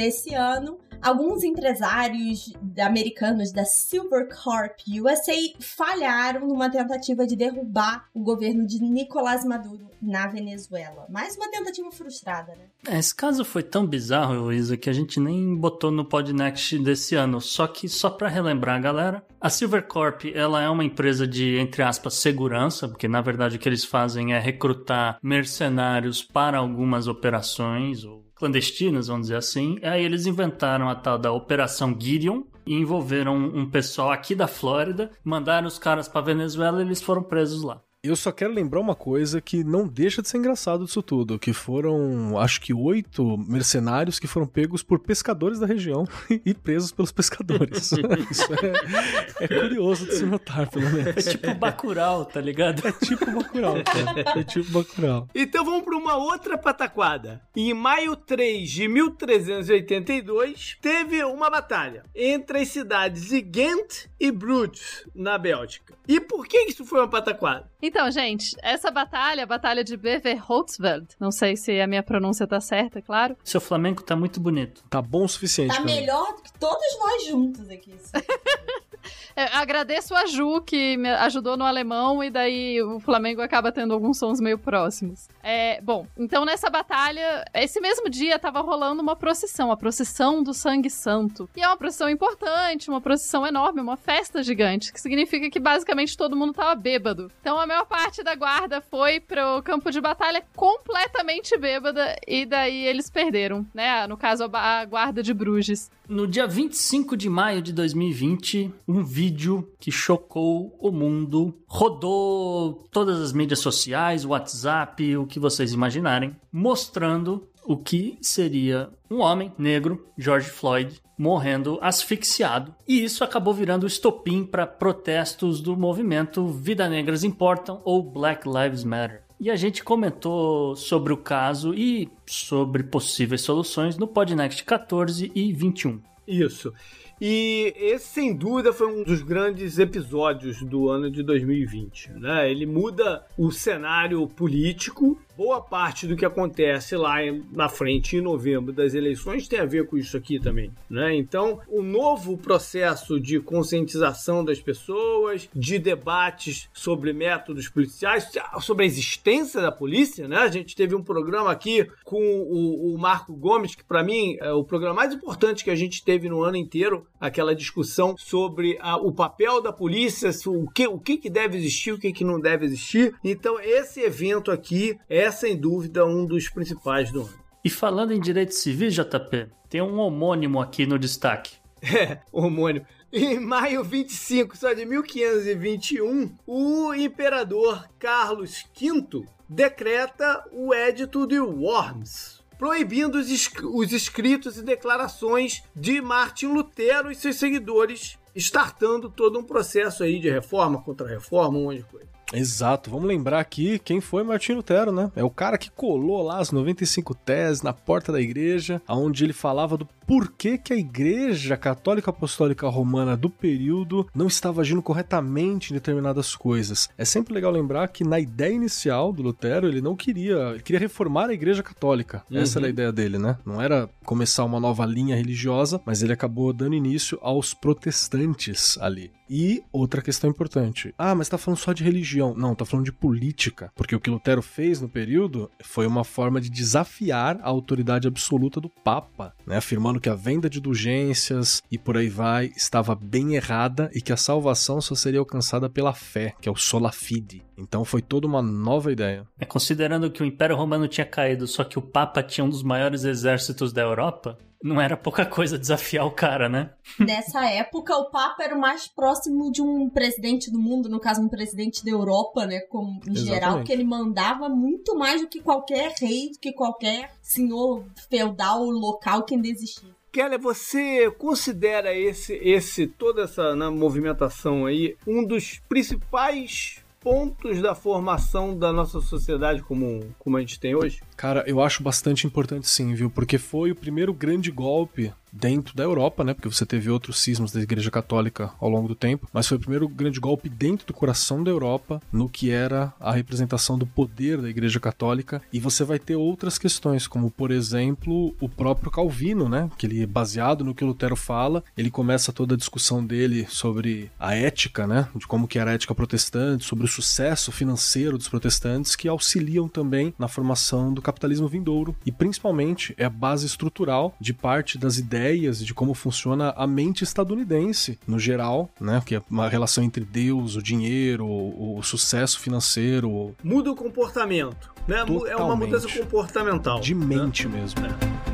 Desse ano, alguns empresários americanos da Silver Corp USA falharam numa tentativa de derrubar o governo de Nicolás Maduro na Venezuela. Mais uma tentativa frustrada, né? É, esse caso foi tão bizarro, Luísa, que a gente nem botou no Podnext desse ano. Só que, só para relembrar a galera, a Silver Corp ela é uma empresa de, entre aspas, segurança, porque na verdade o que eles fazem é recrutar mercenários para algumas operações, ou clandestinas, vamos dizer assim. Aí eles inventaram a tal da Operação Gideon e envolveram um pessoal aqui da Flórida, mandaram os caras para Venezuela e eles foram presos lá. Eu só quero lembrar uma coisa que não deixa de ser engraçado disso tudo, que foram, acho que oito mercenários que foram pegos por pescadores da região e presos pelos pescadores. Isso é, é, curioso de se notar, pelo menos. É tipo Bacurau, tá ligado? É tipo Bacurau, cara. É tipo Bacurau. Então vamos para uma outra pataquada. Em maio 3 de 1382, teve uma batalha entre as cidades de Ghent e Bruges, na Bélgica. E por que isso foi uma pataquada? Então, gente, essa batalha, a batalha de Beverholzveld, não sei se a minha pronúncia tá certa, claro. Seu Flamengo tá muito bonito. Tá bom o suficiente. Tá melhor do que todos nós juntos aqui. É, agradeço a Ju, que me ajudou no alemão, e daí o Flamengo acaba tendo alguns sons meio próximos. É, bom, então nessa batalha, esse mesmo dia tava rolando uma procissão, a procissão do Sangue Santo. E é uma procissão importante, uma procissão enorme, uma festa gigante, que significa que basicamente todo mundo tava bêbado. Então a maior parte da guarda foi pro campo de batalha completamente bêbada, e daí eles perderam, né? No caso, a guarda de Bruges. No dia 25 de maio de 2020, um vídeo que chocou o mundo rodou todas as mídias sociais, WhatsApp, o que vocês imaginarem, mostrando o que seria um homem negro, George Floyd, morrendo asfixiado. E isso acabou virando estopim para protestos do movimento Vida Negras Importam ou Black Lives Matter. E a gente comentou sobre o caso e sobre possíveis soluções no Podnext 14 e 21. Isso. E esse, sem dúvida, foi um dos grandes episódios do ano de 2020. Né? Ele muda o cenário político. Boa parte do que acontece lá na frente, em novembro, das eleições, tem a ver com isso aqui também. Né? Então, o novo processo de conscientização das pessoas, de debates sobre métodos policiais, sobre a existência da polícia. Né? A gente teve um programa aqui com o, o Marco Gomes, que para mim é o programa mais importante que a gente teve no ano inteiro aquela discussão sobre a, o papel da polícia, o que, o que, que deve existir, o que, que não deve existir. Então, esse evento aqui é, sem dúvida, um dos principais do ano. E falando em direitos civis, JP, tem um homônimo aqui no destaque. É, homônimo. Em maio 25 só de 1521, o imperador Carlos V decreta o Edito de Worms, proibindo os, os escritos e declarações de Martin Lutero e seus seguidores, startando todo um processo aí de reforma contra reforma, um monte de coisa. Exato, vamos lembrar aqui quem foi Martinho Lutero, né? É o cara que colou lá as 95 teses na porta da igreja, onde ele falava do porquê que a igreja católica apostólica romana do período não estava agindo corretamente em determinadas coisas. É sempre legal lembrar que na ideia inicial do Lutero, ele não queria, ele queria reformar a igreja católica. Uhum. Essa era a ideia dele, né? Não era começar uma nova linha religiosa, mas ele acabou dando início aos protestantes ali. E outra questão importante. Ah, mas tá falando só de religião. Não, tá falando de política. Porque o que Lutero fez no período foi uma forma de desafiar a autoridade absoluta do Papa, né? Afirmando que a venda de indulgências e por aí vai estava bem errada e que a salvação só seria alcançada pela fé, que é o sola fide. Então foi toda uma nova ideia. É, considerando que o Império Romano tinha caído, só que o Papa tinha um dos maiores exércitos da Europa, não era pouca coisa desafiar o cara, né? Nessa época, o Papa era o mais próximo de um presidente do mundo, no caso, um presidente da Europa, né? Como, em Exatamente. geral, que ele mandava muito mais do que qualquer rei, do que qualquer senhor feudal local que ainda existia. Kelly, você considera esse, esse toda essa né, movimentação aí um dos principais pontos da formação da nossa sociedade como, como a gente tem hoje? Cara, eu acho bastante importante sim, viu? Porque foi o primeiro grande golpe dentro da Europa, né? Porque você teve outros cismos da Igreja Católica ao longo do tempo, mas foi o primeiro grande golpe dentro do coração da Europa no que era a representação do poder da Igreja Católica. E você vai ter outras questões, como por exemplo o próprio Calvino, né? Que ele baseado no que Lutero fala, ele começa toda a discussão dele sobre a ética, né? De como que era a ética protestante, sobre o sucesso financeiro dos protestantes que auxiliam também na formação do capitalismo vindouro e principalmente é a base estrutural de parte das ideias de como funciona a mente estadunidense no geral, né? Que é uma relação entre Deus, o dinheiro, o, o sucesso financeiro, Muda o comportamento, né? É uma mudança Totalmente. comportamental. de né? mente mesmo. Quando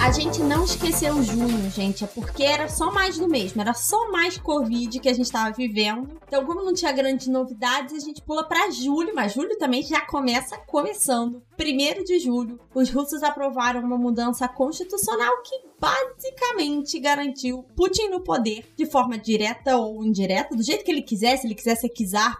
A gente não esqueceu junho, gente, é porque era só mais do mesmo, era só mais Covid que a gente tava vivendo. Então, como não tinha grandes novidades, a gente pula pra julho, mas julho também já começa começando. Primeiro de julho, os russos aprovaram uma mudança constitucional que basicamente garantiu Putin no poder de forma direta ou indireta, do jeito que ele quiser, se ele quiser ser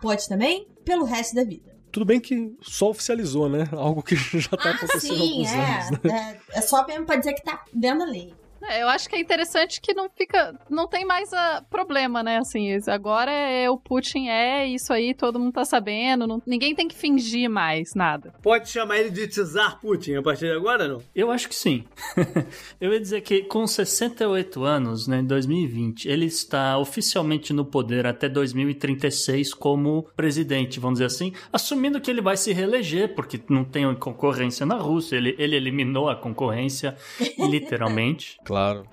pode também, pelo resto da vida. Tudo bem que só oficializou, né? Algo que já tá ah, acontecendo há sim, alguns anos, é, né? é. É só mesmo pra dizer que tá dentro da lei. É, Eu acho que é interessante que não fica. Não tem mais a problema, né? Assim, agora é o Putin é isso aí, todo mundo tá sabendo. não- ninguém tem que fingir mais nada. Pode chamar ele de Tsar Putin a partir de agora, não? Eu acho que sim. Eu ia dizer que com 68 anos, né, em 2020, ele está oficialmente no poder até 2036 como presidente, vamos dizer assim, assumindo que ele vai se reeleger, porque não tem concorrência na Rússia, ele, ele eliminou a concorrência, literalmente. Claro.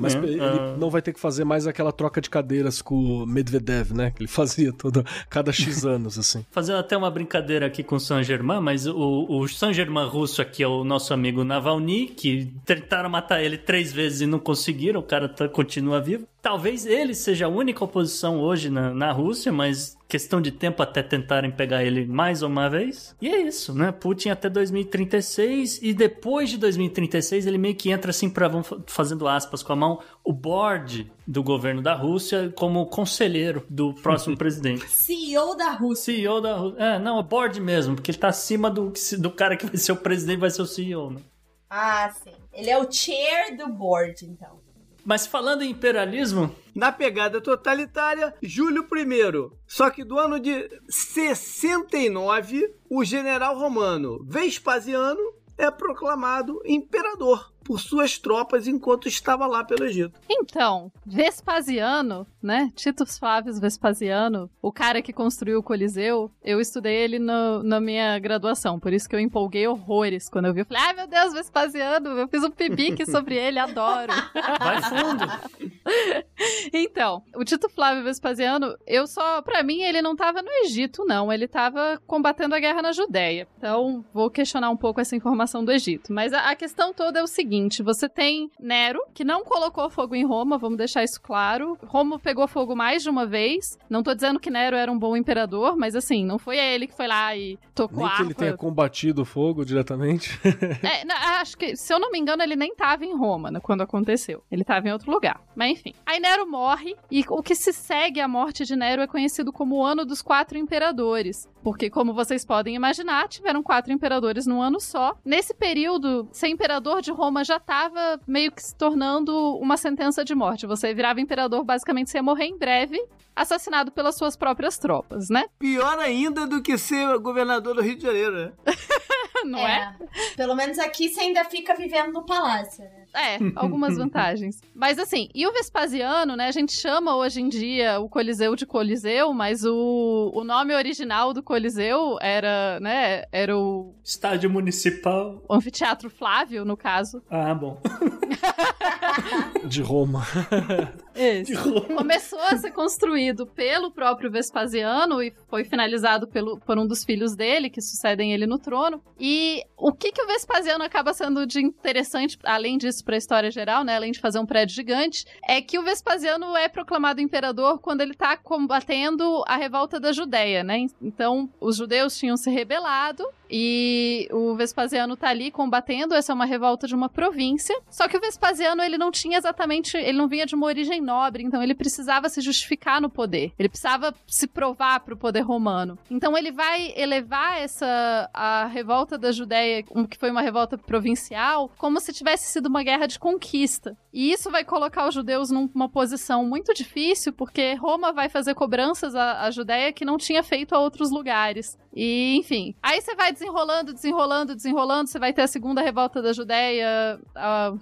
Mas É, ele ah. não vai ter que fazer mais aquela troca de cadeiras com o Medvedev, né? Que ele fazia toda, cada X anos, assim. Fazendo até uma brincadeira aqui com o Saint-Germain, mas o, o Saint-Germain russo aqui é o nosso amigo Navalny, que tentaram matar ele três vezes e não conseguiram, o cara tá- continua vivo. Talvez ele seja a única oposição hoje na, na Rússia, mas questão de tempo até tentarem pegar ele mais uma vez. E é isso, né? Putin até 2036 e depois de 2036 ele meio que entra assim para fazendo aspas com a mão o board do governo da Rússia como conselheiro do próximo presidente. CEO da Rússia. CEO da Rússia. É, não, é board mesmo, porque ele tá acima do, do cara que vai ser o presidente, vai ser o CEO, né? Ah, sim. Ele é o chair do board, então. Mas falando em imperialismo, Na pegada totalitária, Júlio I. Só que do ano de 69, o general romano Vespasiano é proclamado imperador por suas tropas enquanto estava lá pelo Egito. Então, Vespasiano, né? Titus Flavius Vespasiano, o cara que construiu o Coliseu, eu estudei ele no- na minha graduação, por isso que eu empolguei horrores quando eu vi. Eu falei, ai meu Deus, Vespasiano, eu fiz um pibique sobre ele, adoro. vai fundo. Então, o Tito Flávio Vespasiano, eu só, Pra mim, ele não tava no Egito, não. Ele tava combatendo a guerra na Judéia. Então, vou questionar um pouco essa informação do Egito. Mas a, a questão toda é o seguinte: você tem Nero, que não colocou fogo em Roma, vamos deixar isso claro. Roma pegou fogo mais de uma vez. Não tô dizendo que Nero era um bom imperador, mas assim, não foi ele que foi lá e tocou Nem que ele tenha combatido o fogo diretamente. É, na- acho que, se eu não me engano, ele nem tava em Roma né, quando aconteceu. Ele tava em outro lugar. Mas enfim. Aí Nero morre, e o que se segue à morte de Nero é conhecido como o ano dos quatro imperadores. Porque, como vocês podem imaginar, tiveram quatro imperadores num ano só. Nesse período, ser imperador de Roma já tava meio que se tornando uma sentença de morte. Você virava imperador, basicamente, você ia morrer em breve, assassinado pelas suas próprias tropas, né? Pior ainda do que ser governador do Rio de Janeiro, né? Não é? Pelo menos aqui você ainda fica vivendo no palácio, né? É, algumas vantagens. Mas assim, e o Vespasiano, né? A gente chama hoje em dia o Coliseu de Coliseu, mas o, o nome original do Coliseu era, né? Era o Estádio Municipal. Anfiteatro Flávio, no caso. Ah, bom. De Roma. Esse. Começou a ser construído pelo próprio Vespasiano e foi finalizado pelo, por um dos filhos dele, que sucedem ele no trono. E o que, que o Vespasiano acaba sendo de interessante, além disso, para a história geral, né? Além de fazer um prédio gigante, é que o Vespasiano é proclamado imperador quando ele tá combatendo a revolta da Judéia, né? Então, os judeus tinham se rebelado e o Vespasiano tá ali combatendo, essa é uma revolta de uma província. Só que o Vespasiano, ele não tinha exatamente, ele não vinha de uma origem nobre, então ele precisava se justificar no poder. Ele precisava se provar pro poder romano. Então ele vai elevar essa a revolta da Judéia, que foi uma revolta provincial, como se tivesse sido uma guerra de conquista. E isso vai colocar os judeus numa posição muito difícil, porque Roma vai fazer cobranças à, à Judéia que não tinha feito a outros lugares. E, enfim. Aí você vai desenrolando, desenrolando, desenrolando. Você vai ter a segunda revolta da Judéia ah,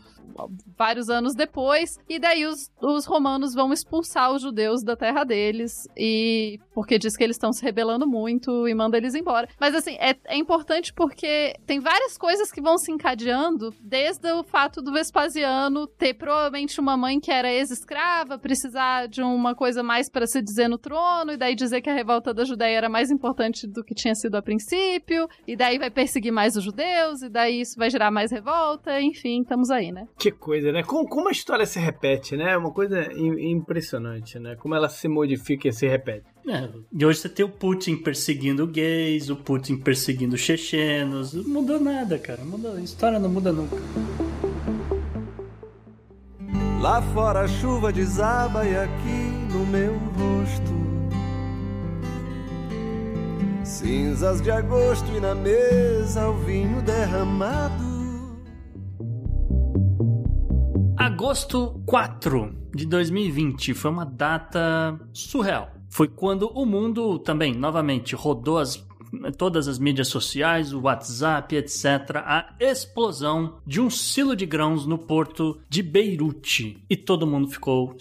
vários anos depois. E daí os, os romanos vão expulsar os judeus da terra deles. E porque diz que eles estão se rebelando muito e manda eles embora. Mas assim, é, é importante porque tem várias coisas que vão se encadeando, desde o fato do Vespasiano ter provavelmente uma mãe que era ex-escrava, precisar de uma coisa mais para se dizer no trono, e daí dizer que a revolta da Judéia era mais importante do que tinha sido a princípio, e daí vai perseguir mais os judeus, e daí isso vai gerar mais revolta, enfim, estamos aí, né? Que coisa, né? Como, como a história se repete, né? É uma coisa im- impressionante, né? Como ela se modifica e se repete. É, e hoje você tem o Putin perseguindo gays, o Putin perseguindo chechenos. Não mudou nada, cara. Mudou, a história não muda nunca. Lá fora a chuva desaba e aqui no meu rosto Cinzas de agosto e na mesa o vinho derramado Agosto 4 de 2020 foi uma data surreal. Foi quando o mundo também, novamente, rodou as, todas as mídias sociais, o WhatsApp, etc. A explosão de um silo de grãos no porto de Beirute. E todo mundo ficou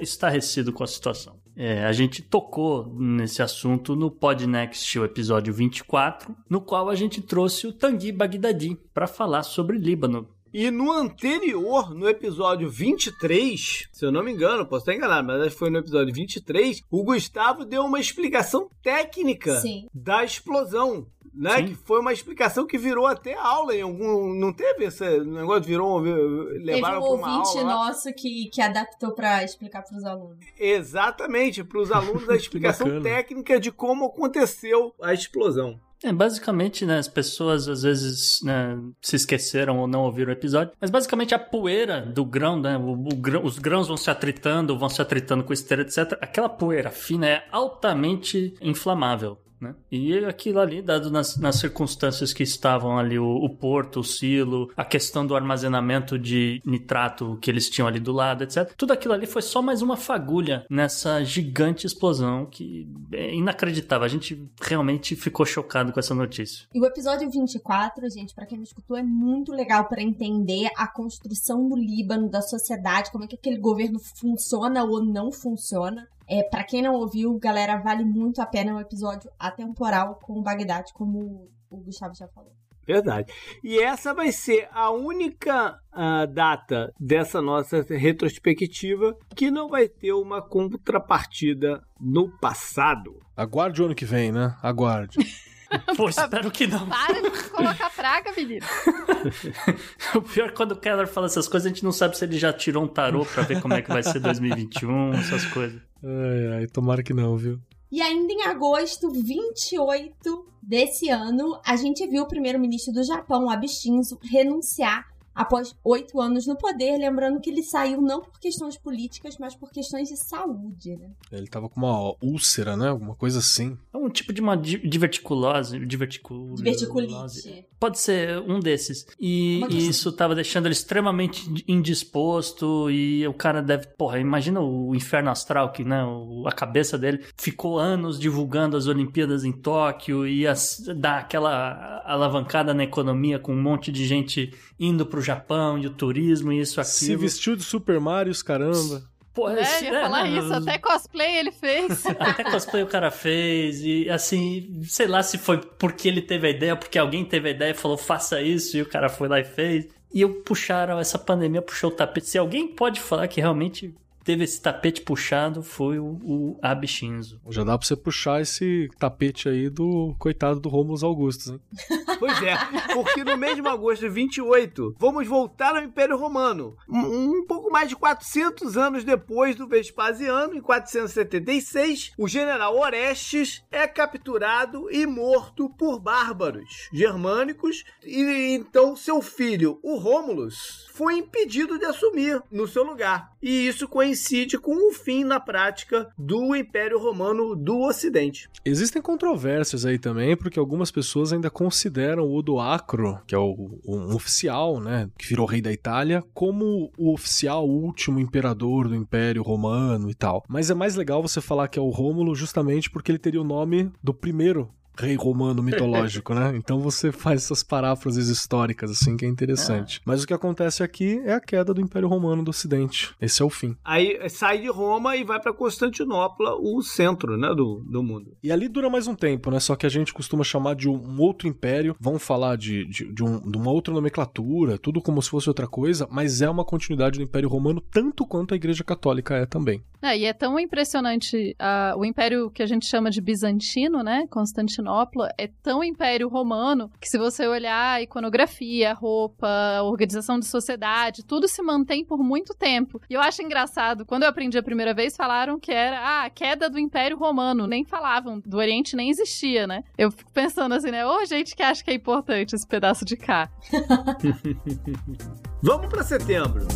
estarrecido com a situação. É, a gente tocou nesse assunto no Podnext, o episódio 24, no qual a gente trouxe o Tanguy Bagdadi para falar sobre Líbano. E no anterior, no episódio 23, se eu não me engano, posso estar enganado, mas acho que foi no episódio 23, o Gustavo deu uma explicação técnica Sim. da explosão. Né? Sim. Que foi uma explicação que virou até aula em algum. Não teve esse negócio? Virou. Teve Levaram um pra uma ouvinte aula. lá. nosso que, que adaptou pra explicar pros alunos. Exatamente, para os alunos a explicação técnica de como aconteceu a explosão. É, basicamente, né, as pessoas às vezes né, se esqueceram ou não ouviram o episódio, mas basicamente a poeira do grão, né, o- o grão- os grãos vão se atritando, vão se atritando com esteira, etc. Aquela poeira fina é altamente inflamável. Né? E aquilo ali, dado nas, nas circunstâncias que estavam ali, o, o porto, o silo, a questão do armazenamento de nitrato que eles tinham ali do lado, etc. Tudo aquilo ali foi só mais uma fagulha nessa gigante explosão que é inacreditável. A gente realmente ficou chocado com essa notícia. E o episódio 24, gente, pra quem não escutou, é muito legal pra entender a construção do Líbano, da sociedade, como é que aquele governo funciona ou não funciona. É, para quem não ouviu, galera, vale muito a pena um episódio atemporal com o Bagdad, como o Gustavo já falou. Verdade. E essa vai ser a única ah, data dessa nossa retrospectiva que não vai ter uma contrapartida no passado. Aguarde o ano que vem, né? Aguarde. Pô, espero que não. Para de colocar praga, menino. O pior é quando o Keller fala essas coisas, a gente não sabe se ele já tirou um tarô pra ver como é que vai ser 2021, essas coisas. Ai, ai, tomara que não, viu? E ainda em agosto 28 desse ano, a gente viu o primeiro-ministro do Japão, Abe Shinzo, renunciar após oito anos no poder, lembrando que ele saiu não por questões políticas, mas por questões de saúde, né? Ele tava com uma úlcera, né? Alguma coisa assim. É um tipo de uma di- diverticulose, diverticulose. Diverticulite. Pode ser um desses. E, questão. isso tava deixando ele extremamente indisposto. E o cara deve. Porra, imagina o inferno astral, que, né? a cabeça dele ficou anos divulgando as Olimpíadas em Tóquio. E as- dar aquela alavancada na economia com um monte de gente indo pro Japão e o turismo e isso, Se aquilo. vestiu de Super Mario, os caramba. Pô, É, ia falar né, isso, até cosplay ele fez. Até cosplay o cara fez, e assim, sei lá se foi porque ele teve a ideia, porque alguém teve a ideia e falou faça isso, e o cara foi lá e fez. E eu puxaram, essa pandemia puxou o tapete. Se alguém pode falar que realmente teve esse tapete puxado, foi o, o Abe Shinzo. Já dá pra você puxar esse tapete aí do coitado do Romulus Augustus, hein? Pois é, porque no mês de agosto de 28, vamos voltar ao Império Romano. Um, um pouco mais de 400 anos depois do Vespasiano, em 476, o general Orestes é capturado e morto por bárbaros germânicos e então seu filho, o Rômulus, foi impedido de assumir no seu lugar. E isso coincide com o fim na prática do Império Romano do Ocidente. Existem controvérsias aí também, porque algumas pessoas ainda consideram o Odoacro, que é o, um oficial, né, que virou rei da Itália, como o oficial último imperador do Império Romano e tal. Mas é mais legal você falar que é o Rômulo justamente porque ele teria o nome do primeiro rei romano mitológico, né? Então você faz essas paráfrases históricas, assim, que é interessante. Mas o que acontece aqui é a queda do Império Romano do Ocidente. Esse é o fim. Aí sai de Roma e vai para Constantinopla, o centro né, do, do mundo. E ali dura mais um tempo, né? Só que a gente costuma chamar de um outro império. Vamos falar de, de, de, um- de uma outra nomenclatura, tudo como se fosse outra coisa, mas é uma continuidade do Império Romano, tanto quanto a Igreja Católica é também. É, e é tão impressionante ah, o império que a gente chama de bizantino, né? Constantinopla, é tão império romano que se você olhar a iconografia, a roupa, a organização de sociedade, tudo se mantém por muito tempo. E eu acho engraçado, quando eu aprendi a primeira vez, falaram que era ah, a queda do império romano. Nem falavam, do Oriente nem existia, né? Eu fico pensando assim, né? Ô, gente que acha que é importante esse pedaço de cá. Vamos para setembro.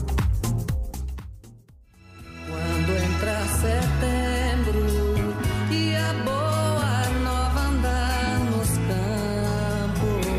Quando entrar setembro e a boa nova andar nos campos.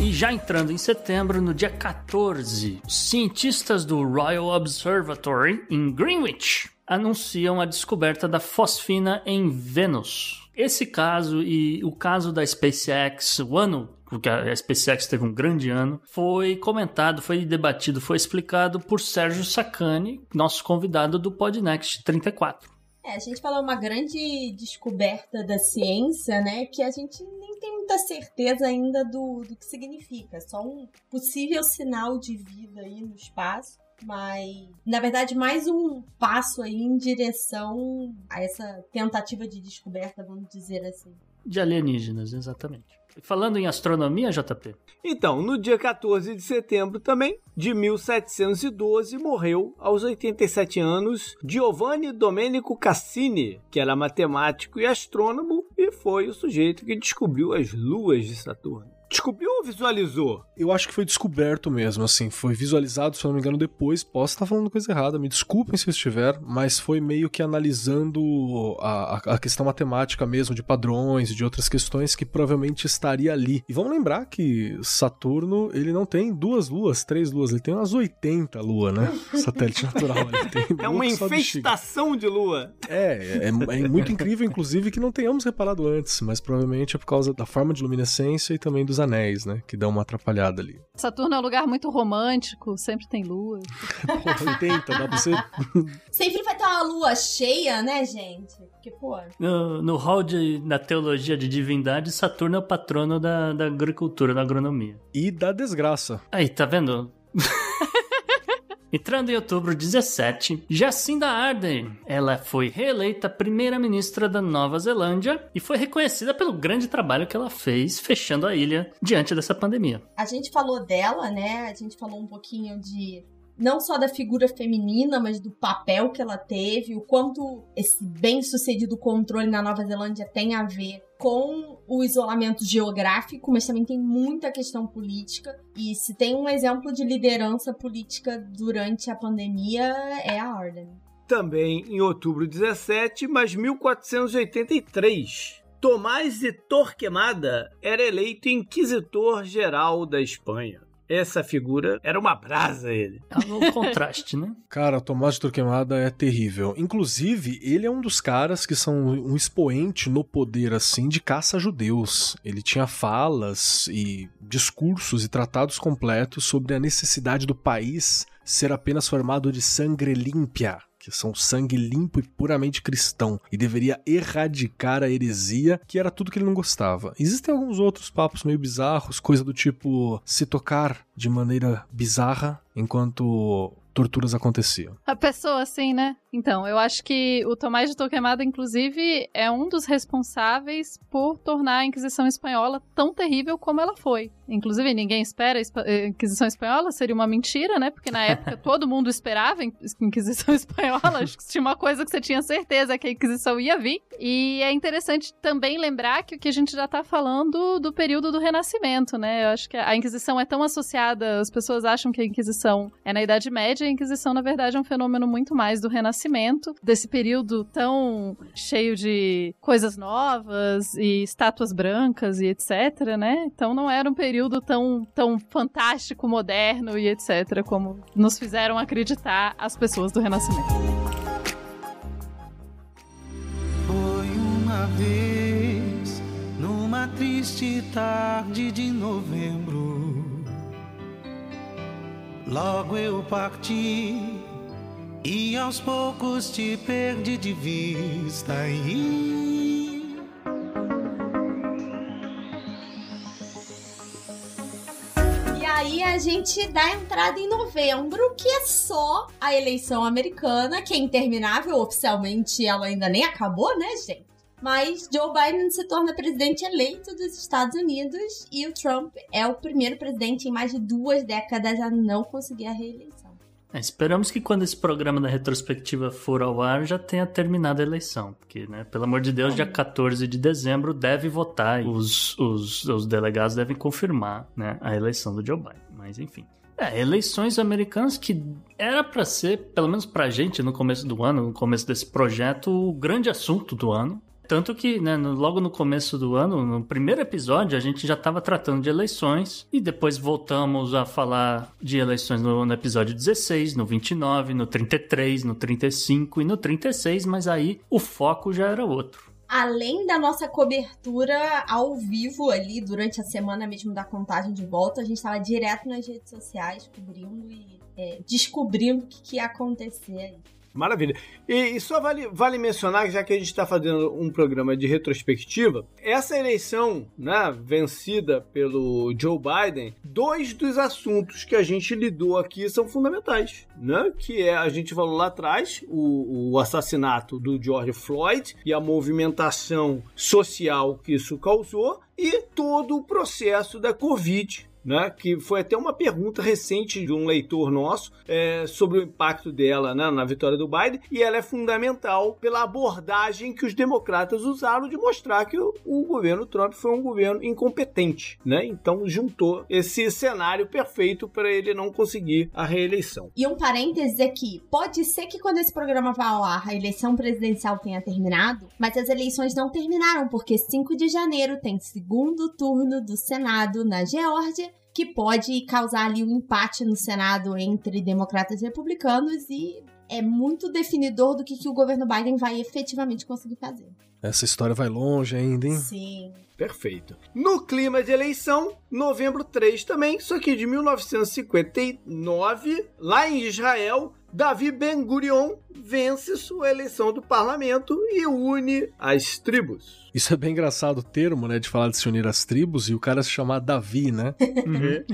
E já entrando em setembro, no dia 14, os cientistas do Royal Observatory em Greenwich anunciam a descoberta da fosfina em Vênus. Esse caso e o caso da SpaceX, o ano porque a SpaceX teve um grande ano, foi comentado, foi debatido, foi explicado por Sérgio Sacani, nosso convidado do Podnext 34. É, a gente falou uma grande descoberta da ciência, né? Que a gente nem tem muita certeza ainda do, do que significa. Só um possível sinal de vida aí no espaço. Mas, na verdade, mais um passo aí em direção a essa tentativa de descoberta, vamos dizer assim. De alienígenas, exatamente. Falando em astronomia, JP, Então, no dia 14 de setembro também, de 1712, morreu aos 87 anos Giovanni Domenico Cassini, que era matemático e astrônomo e foi o sujeito que descobriu as luas de Saturno. Descobriu ou visualizou? Eu acho que foi descoberto mesmo, assim, foi visualizado, se eu não me engano, depois. Posso estar falando coisa errada, me desculpem se eu estiver, mas foi meio que analisando a, a- questão matemática mesmo, de padrões e de outras questões que provavelmente estaria ali. E vamos lembrar que Saturno, ele não tem duas luas, três luas, ele tem umas 80 luas, né? Satélite natural. Ele tem É uma infestação de lua. É, é, é muito incrível, inclusive, que não tenhamos reparado antes, mas provavelmente é por causa da forma de luminescência e também dos dos Anéis, né? Que dão uma atrapalhada ali. Saturno é um lugar muito romântico, sempre tem lua. Porra, 80, dá pra você. Sempre vai ter uma lua cheia, né, gente? Porque, pô. No, no hall de, da teologia de divindade, Saturno é o patrono da, da agricultura, da agronomia. E da desgraça. Aí, tá vendo? Entrando em outubro 17, Jacinda Ardern, ela foi reeleita primeira-ministra da Nova Zelândia e foi reconhecida pelo grande trabalho que ela fez fechando a ilha diante dessa pandemia. A gente falou dela, né? A gente falou um pouquinho de não só da figura feminina, mas do papel que ela teve, o quanto esse bem-sucedido controle na Nova Zelândia tem a ver com o isolamento geográfico, mas também tem muita questão política. E se tem um exemplo de liderança política durante a pandemia, é a Ardern. Também em outubro 17, mas 1483. Tomás de Torquemada era eleito inquisitor-geral da Espanha. Essa figura era uma brasa, ele. É um contraste, né? Cara, Tomás de Torquemada é terrível. Inclusive, ele é um dos caras que são um expoente no poder, assim, de caça a judeus. Ele tinha falas e discursos e tratados completos sobre a necessidade do país ser apenas formado de sangue límpia que são sangue limpo e puramente cristão, e deveria erradicar a heresia, que era tudo que ele não gostava. Existem alguns outros papos meio bizarros, coisa do tipo se tocar de maneira bizarra enquanto torturas aconteciam. A pessoa, assim, né? Então, eu acho que o Tomás de Torquemada, inclusive, é um dos responsáveis por tornar a Inquisição Espanhola tão terrível como ela foi. Inclusive, ninguém espera a Inquisição Espanhola, seria uma mentira, né? Porque na época todo mundo esperava a Inquisição Espanhola. Acho que tinha uma coisa que você tinha certeza que a Inquisição ia vir. E é interessante também lembrar que o que a gente já tá falando do período do Renascimento, né? Eu acho que a Inquisição é tão associada, as pessoas acham que a Inquisição é na Idade Média, a Inquisição, na verdade, é um fenômeno muito mais do Renascimento, desse período tão cheio de coisas novas e estátuas brancas e etc, né? Então não era um período tão, tão fantástico, moderno e etc, como nos fizeram acreditar as pessoas do Renascimento. Foi uma vez, numa triste tarde de novembro. Logo eu parti e aos poucos te perdi de vista. E... E aí a gente dá entrada em novembro, que é só a eleição americana, que é interminável, oficialmente ela ainda nem acabou, né, gente? Mas Joe Biden se torna presidente eleito dos Estados Unidos e o Trump é o primeiro presidente em mais de duas décadas a não conseguir a reeleição. É, esperamos que quando esse programa da retrospectiva for ao ar já tenha terminado a eleição, porque, né, pelo amor de Deus, dia 14 de dezembro deve votar e os, os, os delegados devem confirmar né, a eleição do Joe Biden. Mas enfim. É, eleições americanas que era para ser, pelo menos pra gente no começo do ano, no começo desse projeto, o grande assunto do ano. Tanto que, né, no- logo no começo do ano, no primeiro episódio, a gente já estava tratando de eleições e depois voltamos a falar de eleições no, no episódio 16, no 29, no 33, no 35 e no 36, mas aí o foco já era outro. Além da nossa cobertura ao vivo ali durante a semana mesmo da contagem de volta, a gente estava direto nas redes sociais cobrindo e é, descobrindo o que, que ia acontecer. Maravilha. E, e só vale, vale mencionar, já que a gente está fazendo um programa de retrospectiva, essa eleição né, vencida pelo Joe Biden, dois dos assuntos que a gente lidou aqui são fundamentais, né? Que é, a gente falou lá atrás, o, o assassinato do George Floyd e a movimentação social que isso causou, e todo o processo da Covid né, que foi até uma pergunta recente de um leitor nosso é, sobre o impacto dela né, na vitória do Biden, e ela é fundamental pela abordagem que os democratas usaram de mostrar que o, o governo Trump foi um governo incompetente. Né? Então juntou esse cenário perfeito para ele não conseguir a reeleição. E um parênteses aqui: pode ser que quando esse programa vá ao ar, a eleição presidencial tenha terminado, mas as eleições não terminaram, porque 5 de janeiro tem segundo turno do Senado na Geórgia, que pode causar ali um empate no Senado entre democratas e republicanos e é muito definidor do que, que o governo Biden vai efetivamente conseguir fazer. Essa história vai longe ainda, hein? Sim. Perfeito. No clima de eleição, novembro 3 também, só que de 1959, lá em Israel, Davi Ben-Gurion vence sua eleição do parlamento e une as tribos. Isso é bem engraçado o termo, né, de falar de se unir às tribos e o cara se chamar Davi, né?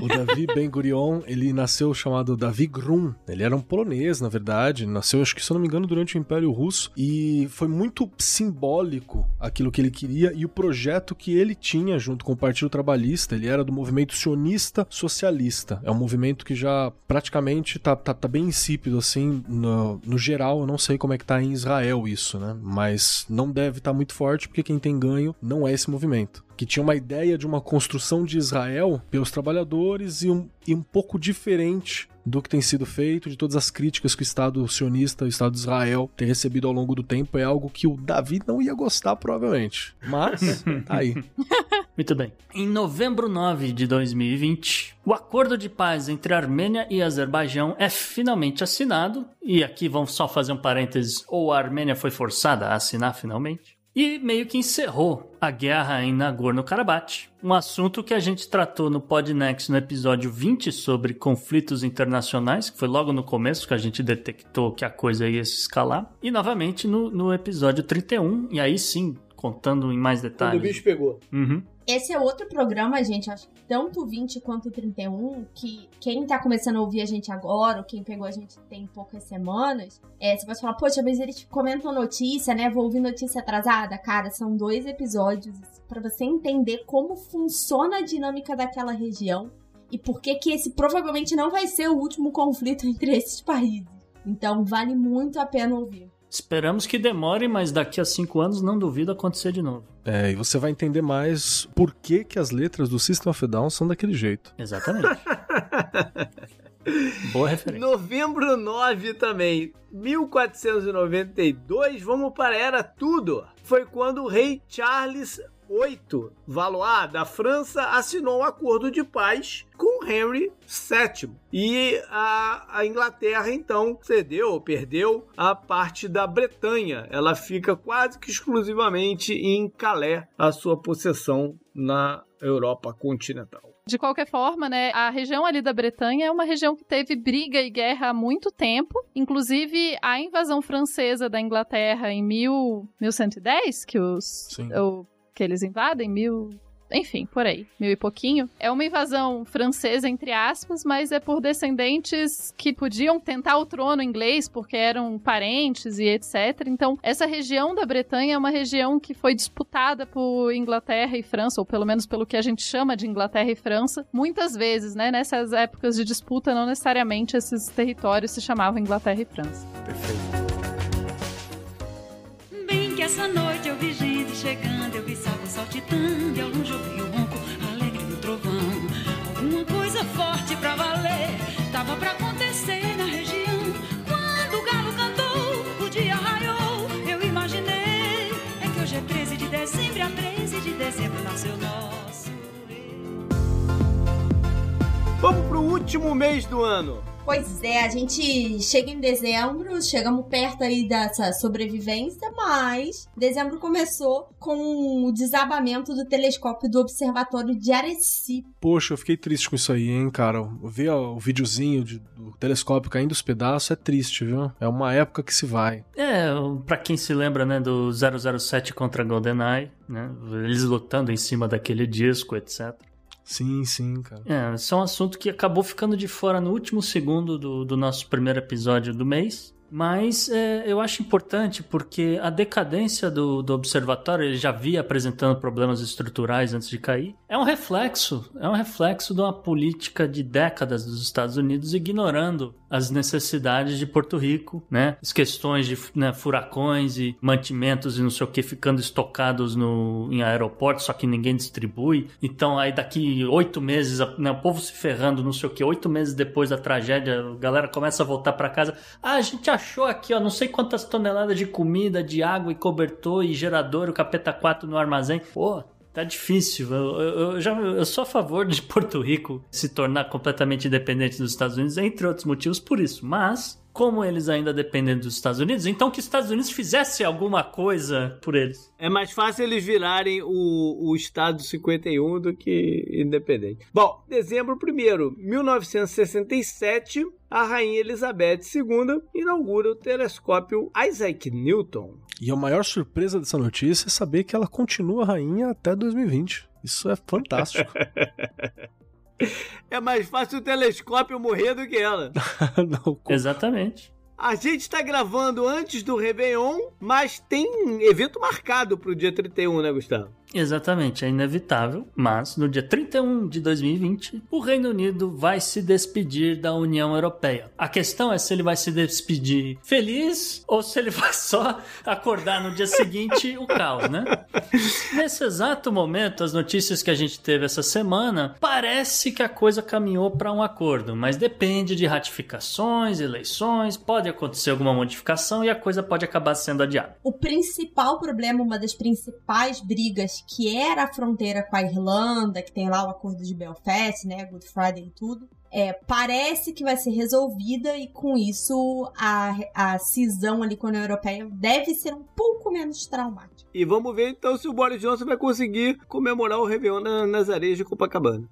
o Davi Ben Gurion, ele nasceu chamado Davi Grum. Ele era um polonês, na verdade, nasceu, acho que se eu não me engano, durante o Império Russo e foi muito simbólico aquilo que ele queria e o projeto que ele tinha junto com o Partido Trabalhista. Ele era do movimento sionista socialista. É um movimento que já praticamente tá, tá, tá bem insípido, assim, no, no geral. Eu não sei como é que tá em Israel isso, né? Mas não deve estar tá muito forte porque quem tem ganho não é esse movimento. Que tinha uma ideia de uma construção de Israel pelos trabalhadores e um, e um pouco diferente do que tem sido feito, de todas as críticas que o Estado sionista, o Estado de Israel, tem recebido ao longo do tempo, é algo que o Davi não ia gostar, provavelmente. Mas, tá aí. Muito bem. Em novembro 9 de 2020, o acordo de paz entre Armênia e Azerbaijão é finalmente assinado. E aqui vamos só fazer um parênteses: ou a Armênia foi forçada a assinar finalmente? E meio que encerrou a guerra em Nagorno-Karabakh, um assunto que a gente tratou no Podnext no episódio 20 sobre conflitos internacionais, que foi logo no começo que a gente detectou que a coisa ia se escalar, e novamente no, no episódio 31, e aí sim, contando em mais detalhes. Quando o bicho pegou. Uhum. Esse é outro programa, gente, acho tanto o 20 quanto o 31, que quem tá começando a ouvir a gente agora, ou quem pegou a gente tem poucas semanas, é, você pode falar, poxa, mas eles comentam notícia, né? Vou ouvir notícia atrasada. Cara, são dois episódios para você entender como funciona a dinâmica daquela região e por que que esse provavelmente não vai ser o último conflito entre esses países. Então, vale muito a pena ouvir. Esperamos que demore, mas daqui a cinco anos não duvido acontecer de novo. É, e você vai entender mais por que, que as letras do System of a Down são daquele jeito. Exatamente. Boa referência. Novembro 9 também, 1492, vamos para a Era Tudor. Foi quando o rei Charles 8, Valois da França assinou um acordo de paz com Henry VII. E a, a, Inglaterra então cedeu ou perdeu a parte da Bretanha. Ela fica quase que exclusivamente em Calais, a sua possessão na Europa continental. De qualquer forma, né, a região ali da Bretanha é uma região que teve briga e guerra há muito tempo. Inclusive, a invasão francesa da Inglaterra em mil, 1110, que os, o, que eles invadem, mil, enfim, por aí, mil e pouquinho. É uma invasão francesa, entre aspas, mas é por descendentes que podiam tentar o trono inglês porque eram parentes e etc. Então, essa região da Bretanha é uma região que foi disputada por Inglaterra e França, ou pelo menos pelo que a gente chama de Inglaterra e França, muitas vezes, né? Nessas épocas de disputa, não necessariamente esses territórios se chamavam Inglaterra e França. Perfeito. Bem que essa noite eu vi e ao longe ouvi o ronco alegre do trovão. Alguma coisa forte pra valer, tava pra acontecer na região. Quando o galo cantou, o dia raiou, eu imaginei. É que hoje é 13 de dezembro, a 13 de dezembro nasceu nosso Vamos pro último mês do ano. Pois é, a gente chega em dezembro, chegamos perto aí dessa sobrevivência, mas dezembro começou com o desabamento do telescópio do Observatório de Arecibo. Poxa, eu fiquei triste com isso aí, hein, cara. Ver o videozinho de, do telescópio caindo os pedaços é triste, viu? É uma época que se vai. É, pra quem se lembra, né, do 007 contra GoldenEye, né, eles lutando em cima daquele disco, etc. Sim, sim, cara. É, esse é um assunto que acabou ficando de fora no último segundo do, do nosso primeiro episódio do mês. Mas é, eu acho importante porque a decadência do, do observatório, ele já via apresentando problemas estruturais antes de cair, é um reflexo, é um reflexo de uma política de décadas dos Estados Unidos ignorando as necessidades de Porto Rico, né? As questões de né, furacões e mantimentos e não sei o que ficando estocados no, em aeroportos, só que ninguém distribui. Então aí daqui oito meses, né, o povo se ferrando, não sei o que, oito meses depois da tragédia, a galera começa a voltar para casa. Ah, a gente aqui, ó, não sei quantas toneladas de comida, de água e cobertor e gerador, o capeta 4 no armazém. Pô, Tá difícil. Eu, eu, eu, já, eu sou a favor de Porto Rico se tornar completamente independente dos Estados Unidos, entre outros motivos, por isso. Mas como eles ainda dependem dos Estados Unidos, então que os Estados Unidos fizesse alguma coisa por eles. É mais fácil eles virarem o, o Estado 51 do que independente. Bom, dezembro 1 1967, a Rainha Elizabeth II inaugura o telescópio Isaac Newton. E a maior surpresa dessa notícia é saber que ela continua rainha até 2020. Isso é fantástico. É mais fácil o telescópio morrer do que ela. Não, Exatamente. A gente está gravando antes do Réveillon, mas tem evento marcado pro dia 31, né, Gustavo? Exatamente, é inevitável, mas no dia 31 de 2020, o Reino Unido vai se despedir da União Europeia. A questão é se ele vai se despedir feliz ou se ele vai só acordar no dia seguinte o caos, né? Nesse exato momento, as notícias que a gente teve essa semana, parece que a coisa caminhou para um acordo, mas depende de ratificações, eleições, pode acontecer alguma modificação e a coisa pode acabar sendo adiada. O principal problema, uma das principais brigas, que era a fronteira com a Irlanda, que tem lá o acordo de Belfast, né, Good Friday e tudo, é, parece que vai ser resolvida e com isso a, a cisão ali com a União Europeia deve ser um pouco menos traumática. E vamos ver então se o Boris Johnson vai conseguir comemorar o Réveillon na- nas areias de Copacabana.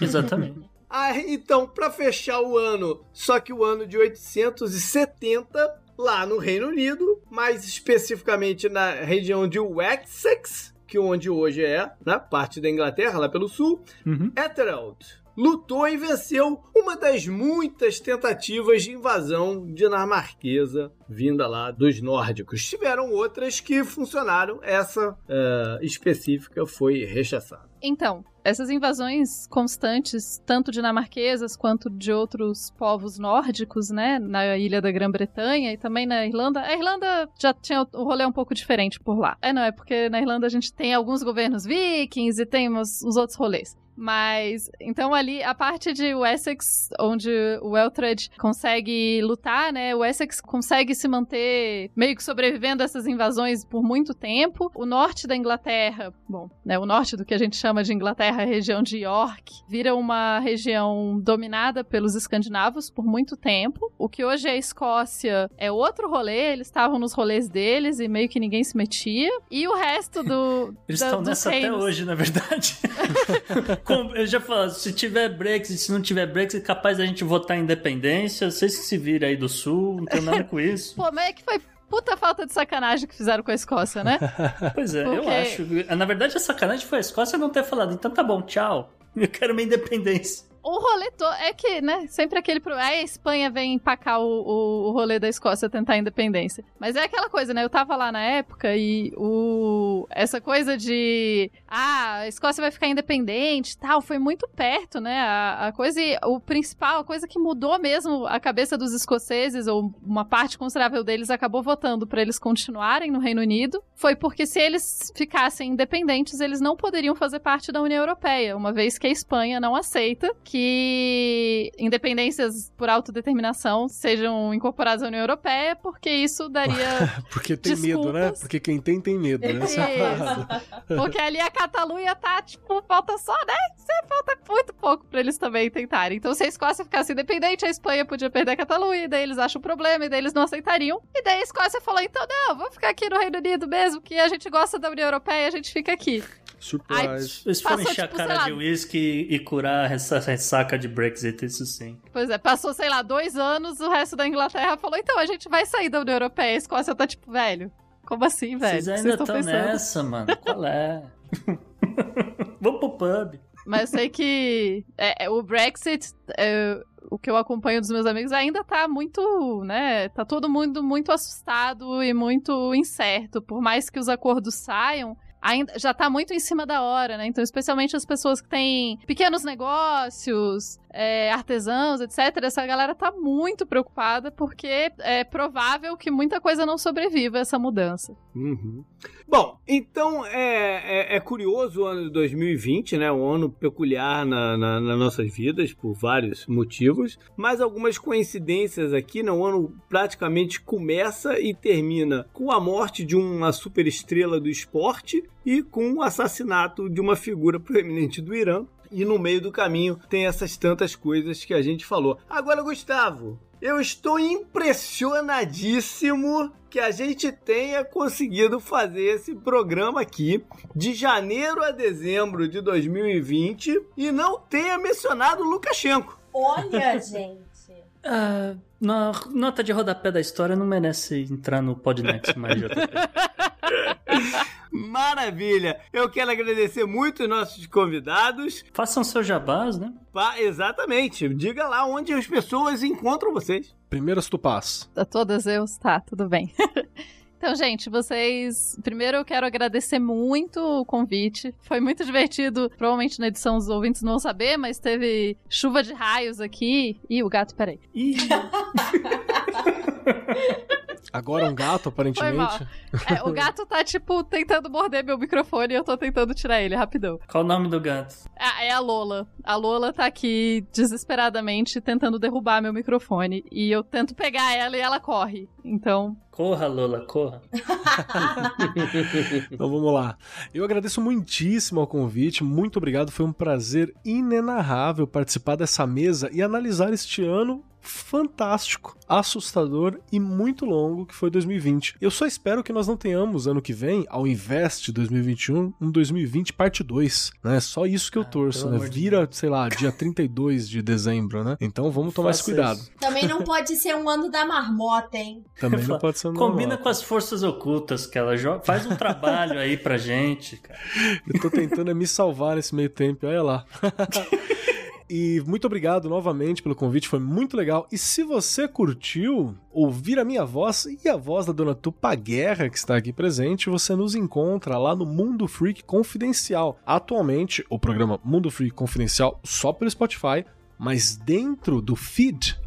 Exatamente. Ah, então, para fechar o ano, só que o ano de 870, lá no Reino Unido, mais especificamente na região de Wessex, que onde hoje é, né, parte da Inglaterra, lá pelo sul, Uhum. Ethelred lutou e venceu uma das muitas tentativas de invasão dinamarquesa vinda lá dos nórdicos. Tiveram outras que funcionaram, essa eh, específica foi rechaçada. Então, essas invasões constantes, tanto dinamarquesas quanto de outros povos nórdicos, né, na ilha da Grã-Bretanha e também na Irlanda. A Irlanda já tinha o rolê um pouco diferente por lá. É, não, é porque na Irlanda a gente tem alguns governos vikings e tem os outros rolês. Mas, então ali, a parte de Wessex, onde o Elthred consegue lutar, né? O Essex consegue se manter meio que sobrevivendo a essas invasões por muito tempo. O norte da Inglaterra, bom, né? O norte do que a gente chama de Inglaterra, a região de York, vira uma região dominada pelos escandinavos por muito tempo. O que hoje é a Escócia é outro rolê, eles estavam nos rolês deles e meio que ninguém se metia. E o resto do. Eles da- estão nessa até reinos- hoje, na verdade. Como eu já falo, se tiver Brexit, se não tiver Brexit, é capaz da gente votar em independência. Vocês que se viram aí do Sul, não tem nada com isso. Pô, mas é que foi puta falta de sacanagem que fizeram com a Escócia, né? Pois é, eu Porque- acho. Na verdade, a sacanagem foi a Escócia não ter falado. Então tá bom, tchau. Eu quero minha independência. O rolê todo é que, né, sempre aquele problema. Aí a Espanha vem empacar o, o, o rolê da Escócia tentar a independência. Mas é aquela coisa, né? Eu tava lá na época e o essa coisa de ah, a Escócia vai ficar independente tal, foi muito perto, né? A, a coisa e o principal, a coisa que mudou mesmo a cabeça dos escoceses, ou uma parte considerável deles acabou votando pra eles continuarem no Reino Unido, foi porque se eles ficassem independentes, eles não poderiam fazer parte da União Europeia, uma vez que a Espanha não aceita que independências por autodeterminação sejam incorporadas à União Europeia, porque isso daria. Porque tem medo, né? Desculpas. Porque quem tem, tem medo, né? Porque ali a Catalunha tá, tipo, falta só, né? Você falta muito pouco pra eles também tentarem. Então, se a Escócia ficasse independente, a Espanha podia perder a Catalunha, e daí eles acham o problema, e daí eles não aceitariam. E daí a Escócia falou: então, não, vamos ficar aqui no Reino Unido mesmo, que a gente gosta da União Europeia, a gente fica aqui. Surprise. Eles foram Passou, encher a tipo, cara sei de uísque e curar essa ressaca de Brexit, isso sim. Pois é, passou, sei lá, dois anos, o resto da Inglaterra falou: então, a gente vai sair da União Europeia. A Escócia tá tipo, velho. Como assim, velho? Vocês ainda estão estão pensando? nessa, mano. Qual é? Vamos pro pub. Mas eu sei que é, é, o Brexit, é, o que eu acompanho dos meus amigos, ainda tá muito, né? Tá todo mundo muito assustado e muito incerto. Por mais que os acordos saiam, ainda já tá muito em cima da hora, né? Então, especialmente as pessoas que têm pequenos negócios, é, artesãos, etc. Essa galera tá muito preocupada porque é provável que muita coisa não sobreviva a essa mudança. Uhum. Bom, então é, é, é curioso o ano de 2020, né? Um ano peculiar na, na- nas nossas vidas, por vários motivos, mas algumas coincidências aqui, né? O ano praticamente começa e termina com a morte de uma superestrela do esporte e com o assassinato de uma figura proeminente do Irã. E no meio do caminho tem essas tantas coisas que a gente falou. Agora, Gustavo, Eu estou impressionadíssimo que a gente tenha conseguido fazer esse programa aqui de janeiro a dezembro de 2020 e não tenha mencionado Lukashenko. Olha, gente. Na nota de rodapé da história não merece entrar no Podnext mais. Maravilha! Eu quero agradecer muito os nossos convidados. Façam seu jabás, né? Pa- exatamente. Diga lá onde as pessoas encontram vocês. Primeiras tupás. A todas eu, tá, tudo bem. Então, gente, vocês. Primeiro eu quero agradecer muito o convite. Foi muito divertido. Provavelmente na edição os ouvintes não vão saber, mas teve chuva de raios aqui. Ih, o gato, peraí. Ih, Agora um gato, aparentemente. É, o gato tá, tipo, tentando morder meu microfone e eu tô tentando tirar ele rapidão. qual o nome do gato? Ah, é a Lola. A Lola tá aqui desesperadamente tentando derrubar meu microfone. E eu tento pegar ela e ela corre. Então, Corra, Lola, corra. Então vamos lá. Eu agradeço muitíssimo ao convite, muito obrigado. Foi um prazer inenarrável participar dessa mesa e analisar este ano fantástico, assustador e muito longo que foi 2020. Eu só espero que nós não tenhamos ano que vem, ao invés de 2021, um 2020 parte 2, né? Só isso que eu torço, pelo né? Vira, sei lá, dia 32 de dezembro, né? Então vamos tomar esse Faça cuidado. isso. Também não pode ser um ano da marmota, hein? Também não pode ser um Combina normal. com as forças ocultas que ela joga. Faz um trabalho aí pra gente, cara. Eu tô tentando é me salvar nesse meio tempo, olha lá. E muito obrigado novamente pelo convite, foi muito legal. E se você curtiu ouvir a minha voz e a voz da dona Tupa Guerra, que está aqui presente, você nos encontra lá no Mundo Freak Confidencial. Atualmente, o programa Mundo Freak Confidencial só pelo Spotify, mas dentro do feed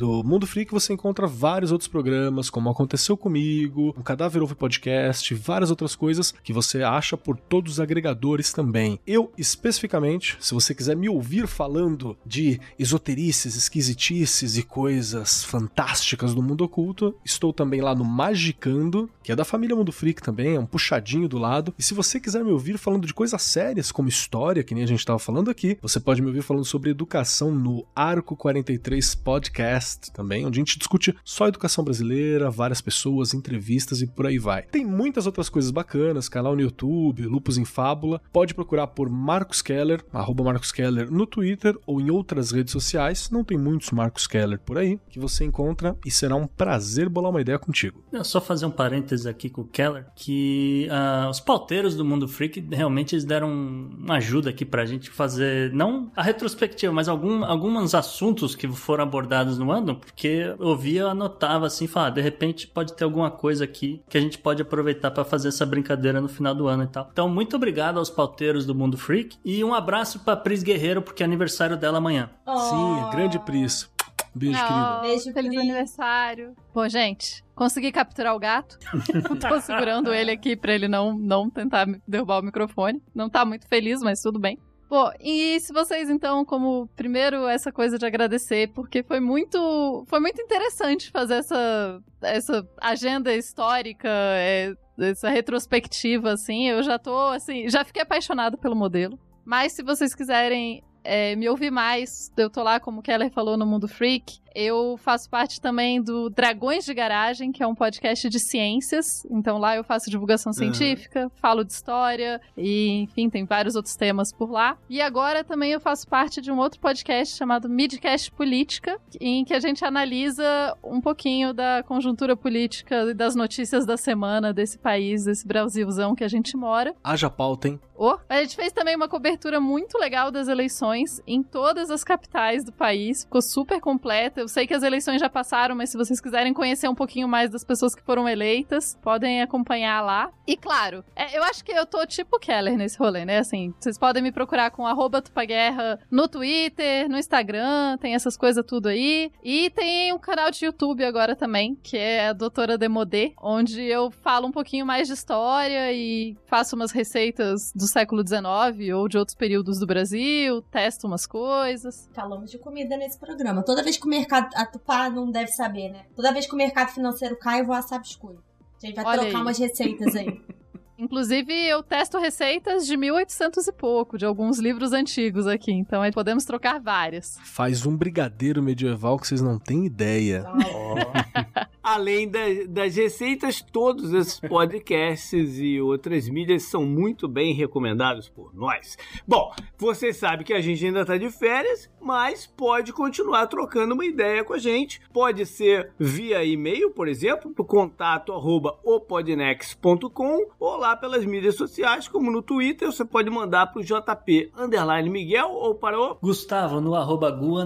do Mundo Freak você encontra vários outros programas, como Aconteceu Comigo, o Cadáver Ouve Podcast, várias outras coisas que você acha por todos os agregadores também. Eu, especificamente, se você quiser me ouvir falando de esoterices, esquisitices e coisas fantásticas do mundo oculto, estou também lá no Magicando, que é da família Mundo Freak também, é um puxadinho do lado. E se você quiser me ouvir falando de coisas sérias, como história, que nem a gente estava falando aqui, você pode me ouvir falando sobre educação no Arco 43 Podcast também, onde a gente discute só educação brasileira, várias pessoas, entrevistas e por aí vai. Tem muitas outras coisas bacanas, canal no YouTube, Lupus em Fábula. Pode procurar por Marcos Keller, arroba Marcos Keller no Twitter ou em outras redes sociais. Não tem muitos Marcos Keller por aí, que você encontra e será um prazer bolar uma ideia contigo. Não, só fazer um parênteses aqui com o Keller, que ah, os pauteiros do Mundo Freak realmente eles deram uma ajuda aqui pra gente fazer, não a retrospectiva, mas algum, alguns assuntos que foram abordados no ano, porque eu via, eu anotava assim, falava, de repente pode ter alguma coisa aqui que a gente pode aproveitar pra fazer essa brincadeira no final do ano e tal. Então, muito obrigado aos pauteiros do Mundo Freak e um abraço pra Pris Guerreiro, porque é aniversário dela amanhã. Sim, é grande Pris. Beijo, querida. Oh, Beijo, feliz Pri. aniversário. Bom, gente, consegui capturar o gato. Tô segurando ele aqui pra ele não, não tentar derrubar o microfone. Não tá muito feliz, mas tudo bem. Bom, e se vocês então, como primeiro essa coisa de agradecer, porque foi muito, foi muito interessante fazer essa, essa agenda histórica, é, essa retrospectiva assim. Eu já tô assim, já fiquei apaixonada pelo modelo. Mas se vocês quiserem é, me ouvir mais, eu tô lá, como Keller falou, no Mundo Freak. Eu faço parte também do Dragões de Garagem, que é um podcast de ciências. Então lá eu faço divulgação científica, falo de história e, enfim, tem vários outros temas por lá. E agora também eu faço parte de um outro podcast chamado Midcast Política, em que a gente analisa um pouquinho da conjuntura política e das notícias da semana desse país, desse Brasilzão que a gente mora. Haja pauta, hein? Oh, a gente fez também uma cobertura muito legal das eleições em todas as capitais do país. Ficou super completa. Eu sei que as eleições já passaram, mas se vocês quiserem conhecer um pouquinho mais das pessoas que foram eleitas, podem acompanhar lá. E claro, é, eu acho que eu tô tipo Keller nesse rolê, né? Assim, vocês podem me procurar com Tupaguerra no Twitter, no Instagram, tem essas coisas tudo aí. E tem um canal de YouTube agora também, que é a Doutora Demodê, onde eu falo um pouquinho mais de história e faço umas receitas do século XIX ou de outros períodos do Brasil, testo umas coisas. Falamos de comida nesse programa. Toda vez que o mercado. A Tupá não deve saber, né? Toda vez que o mercado financeiro cai, eu vou assar biscoito. A gente vai Olha trocar aí. umas receitas aí. Inclusive, eu testo receitas de 1800 e pouco, de alguns livros antigos aqui. Então, aí podemos trocar várias. Faz um brigadeiro medieval que vocês não têm ideia. Além da- das receitas, todos esses podcasts e outras mídias são muito bem recomendados por nós. Bom, você sabe que a gente ainda tá de férias, mas pode continuar trocando uma ideia com a gente. Pode ser via e-mail, por exemplo, pro contato arroba opodnex.com ou lá pelas mídias sociais, como no Twitter, você pode mandar pro JP underline Miguel ou para o Gustavo no arroba gu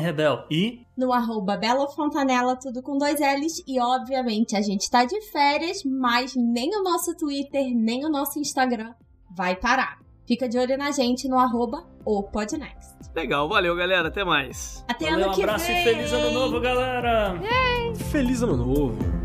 rebel. E no arroba Bela Fontanella, tudo com dois L's. E obviamente a gente tá de férias, mas nem o nosso Twitter, nem o nosso Instagram vai parar. Fica de olho na gente no arroba o Podnext. Legal, valeu galera, até mais. Até valeu, ano um que abraço vem! e feliz ano novo, galera! Feliz ano novo!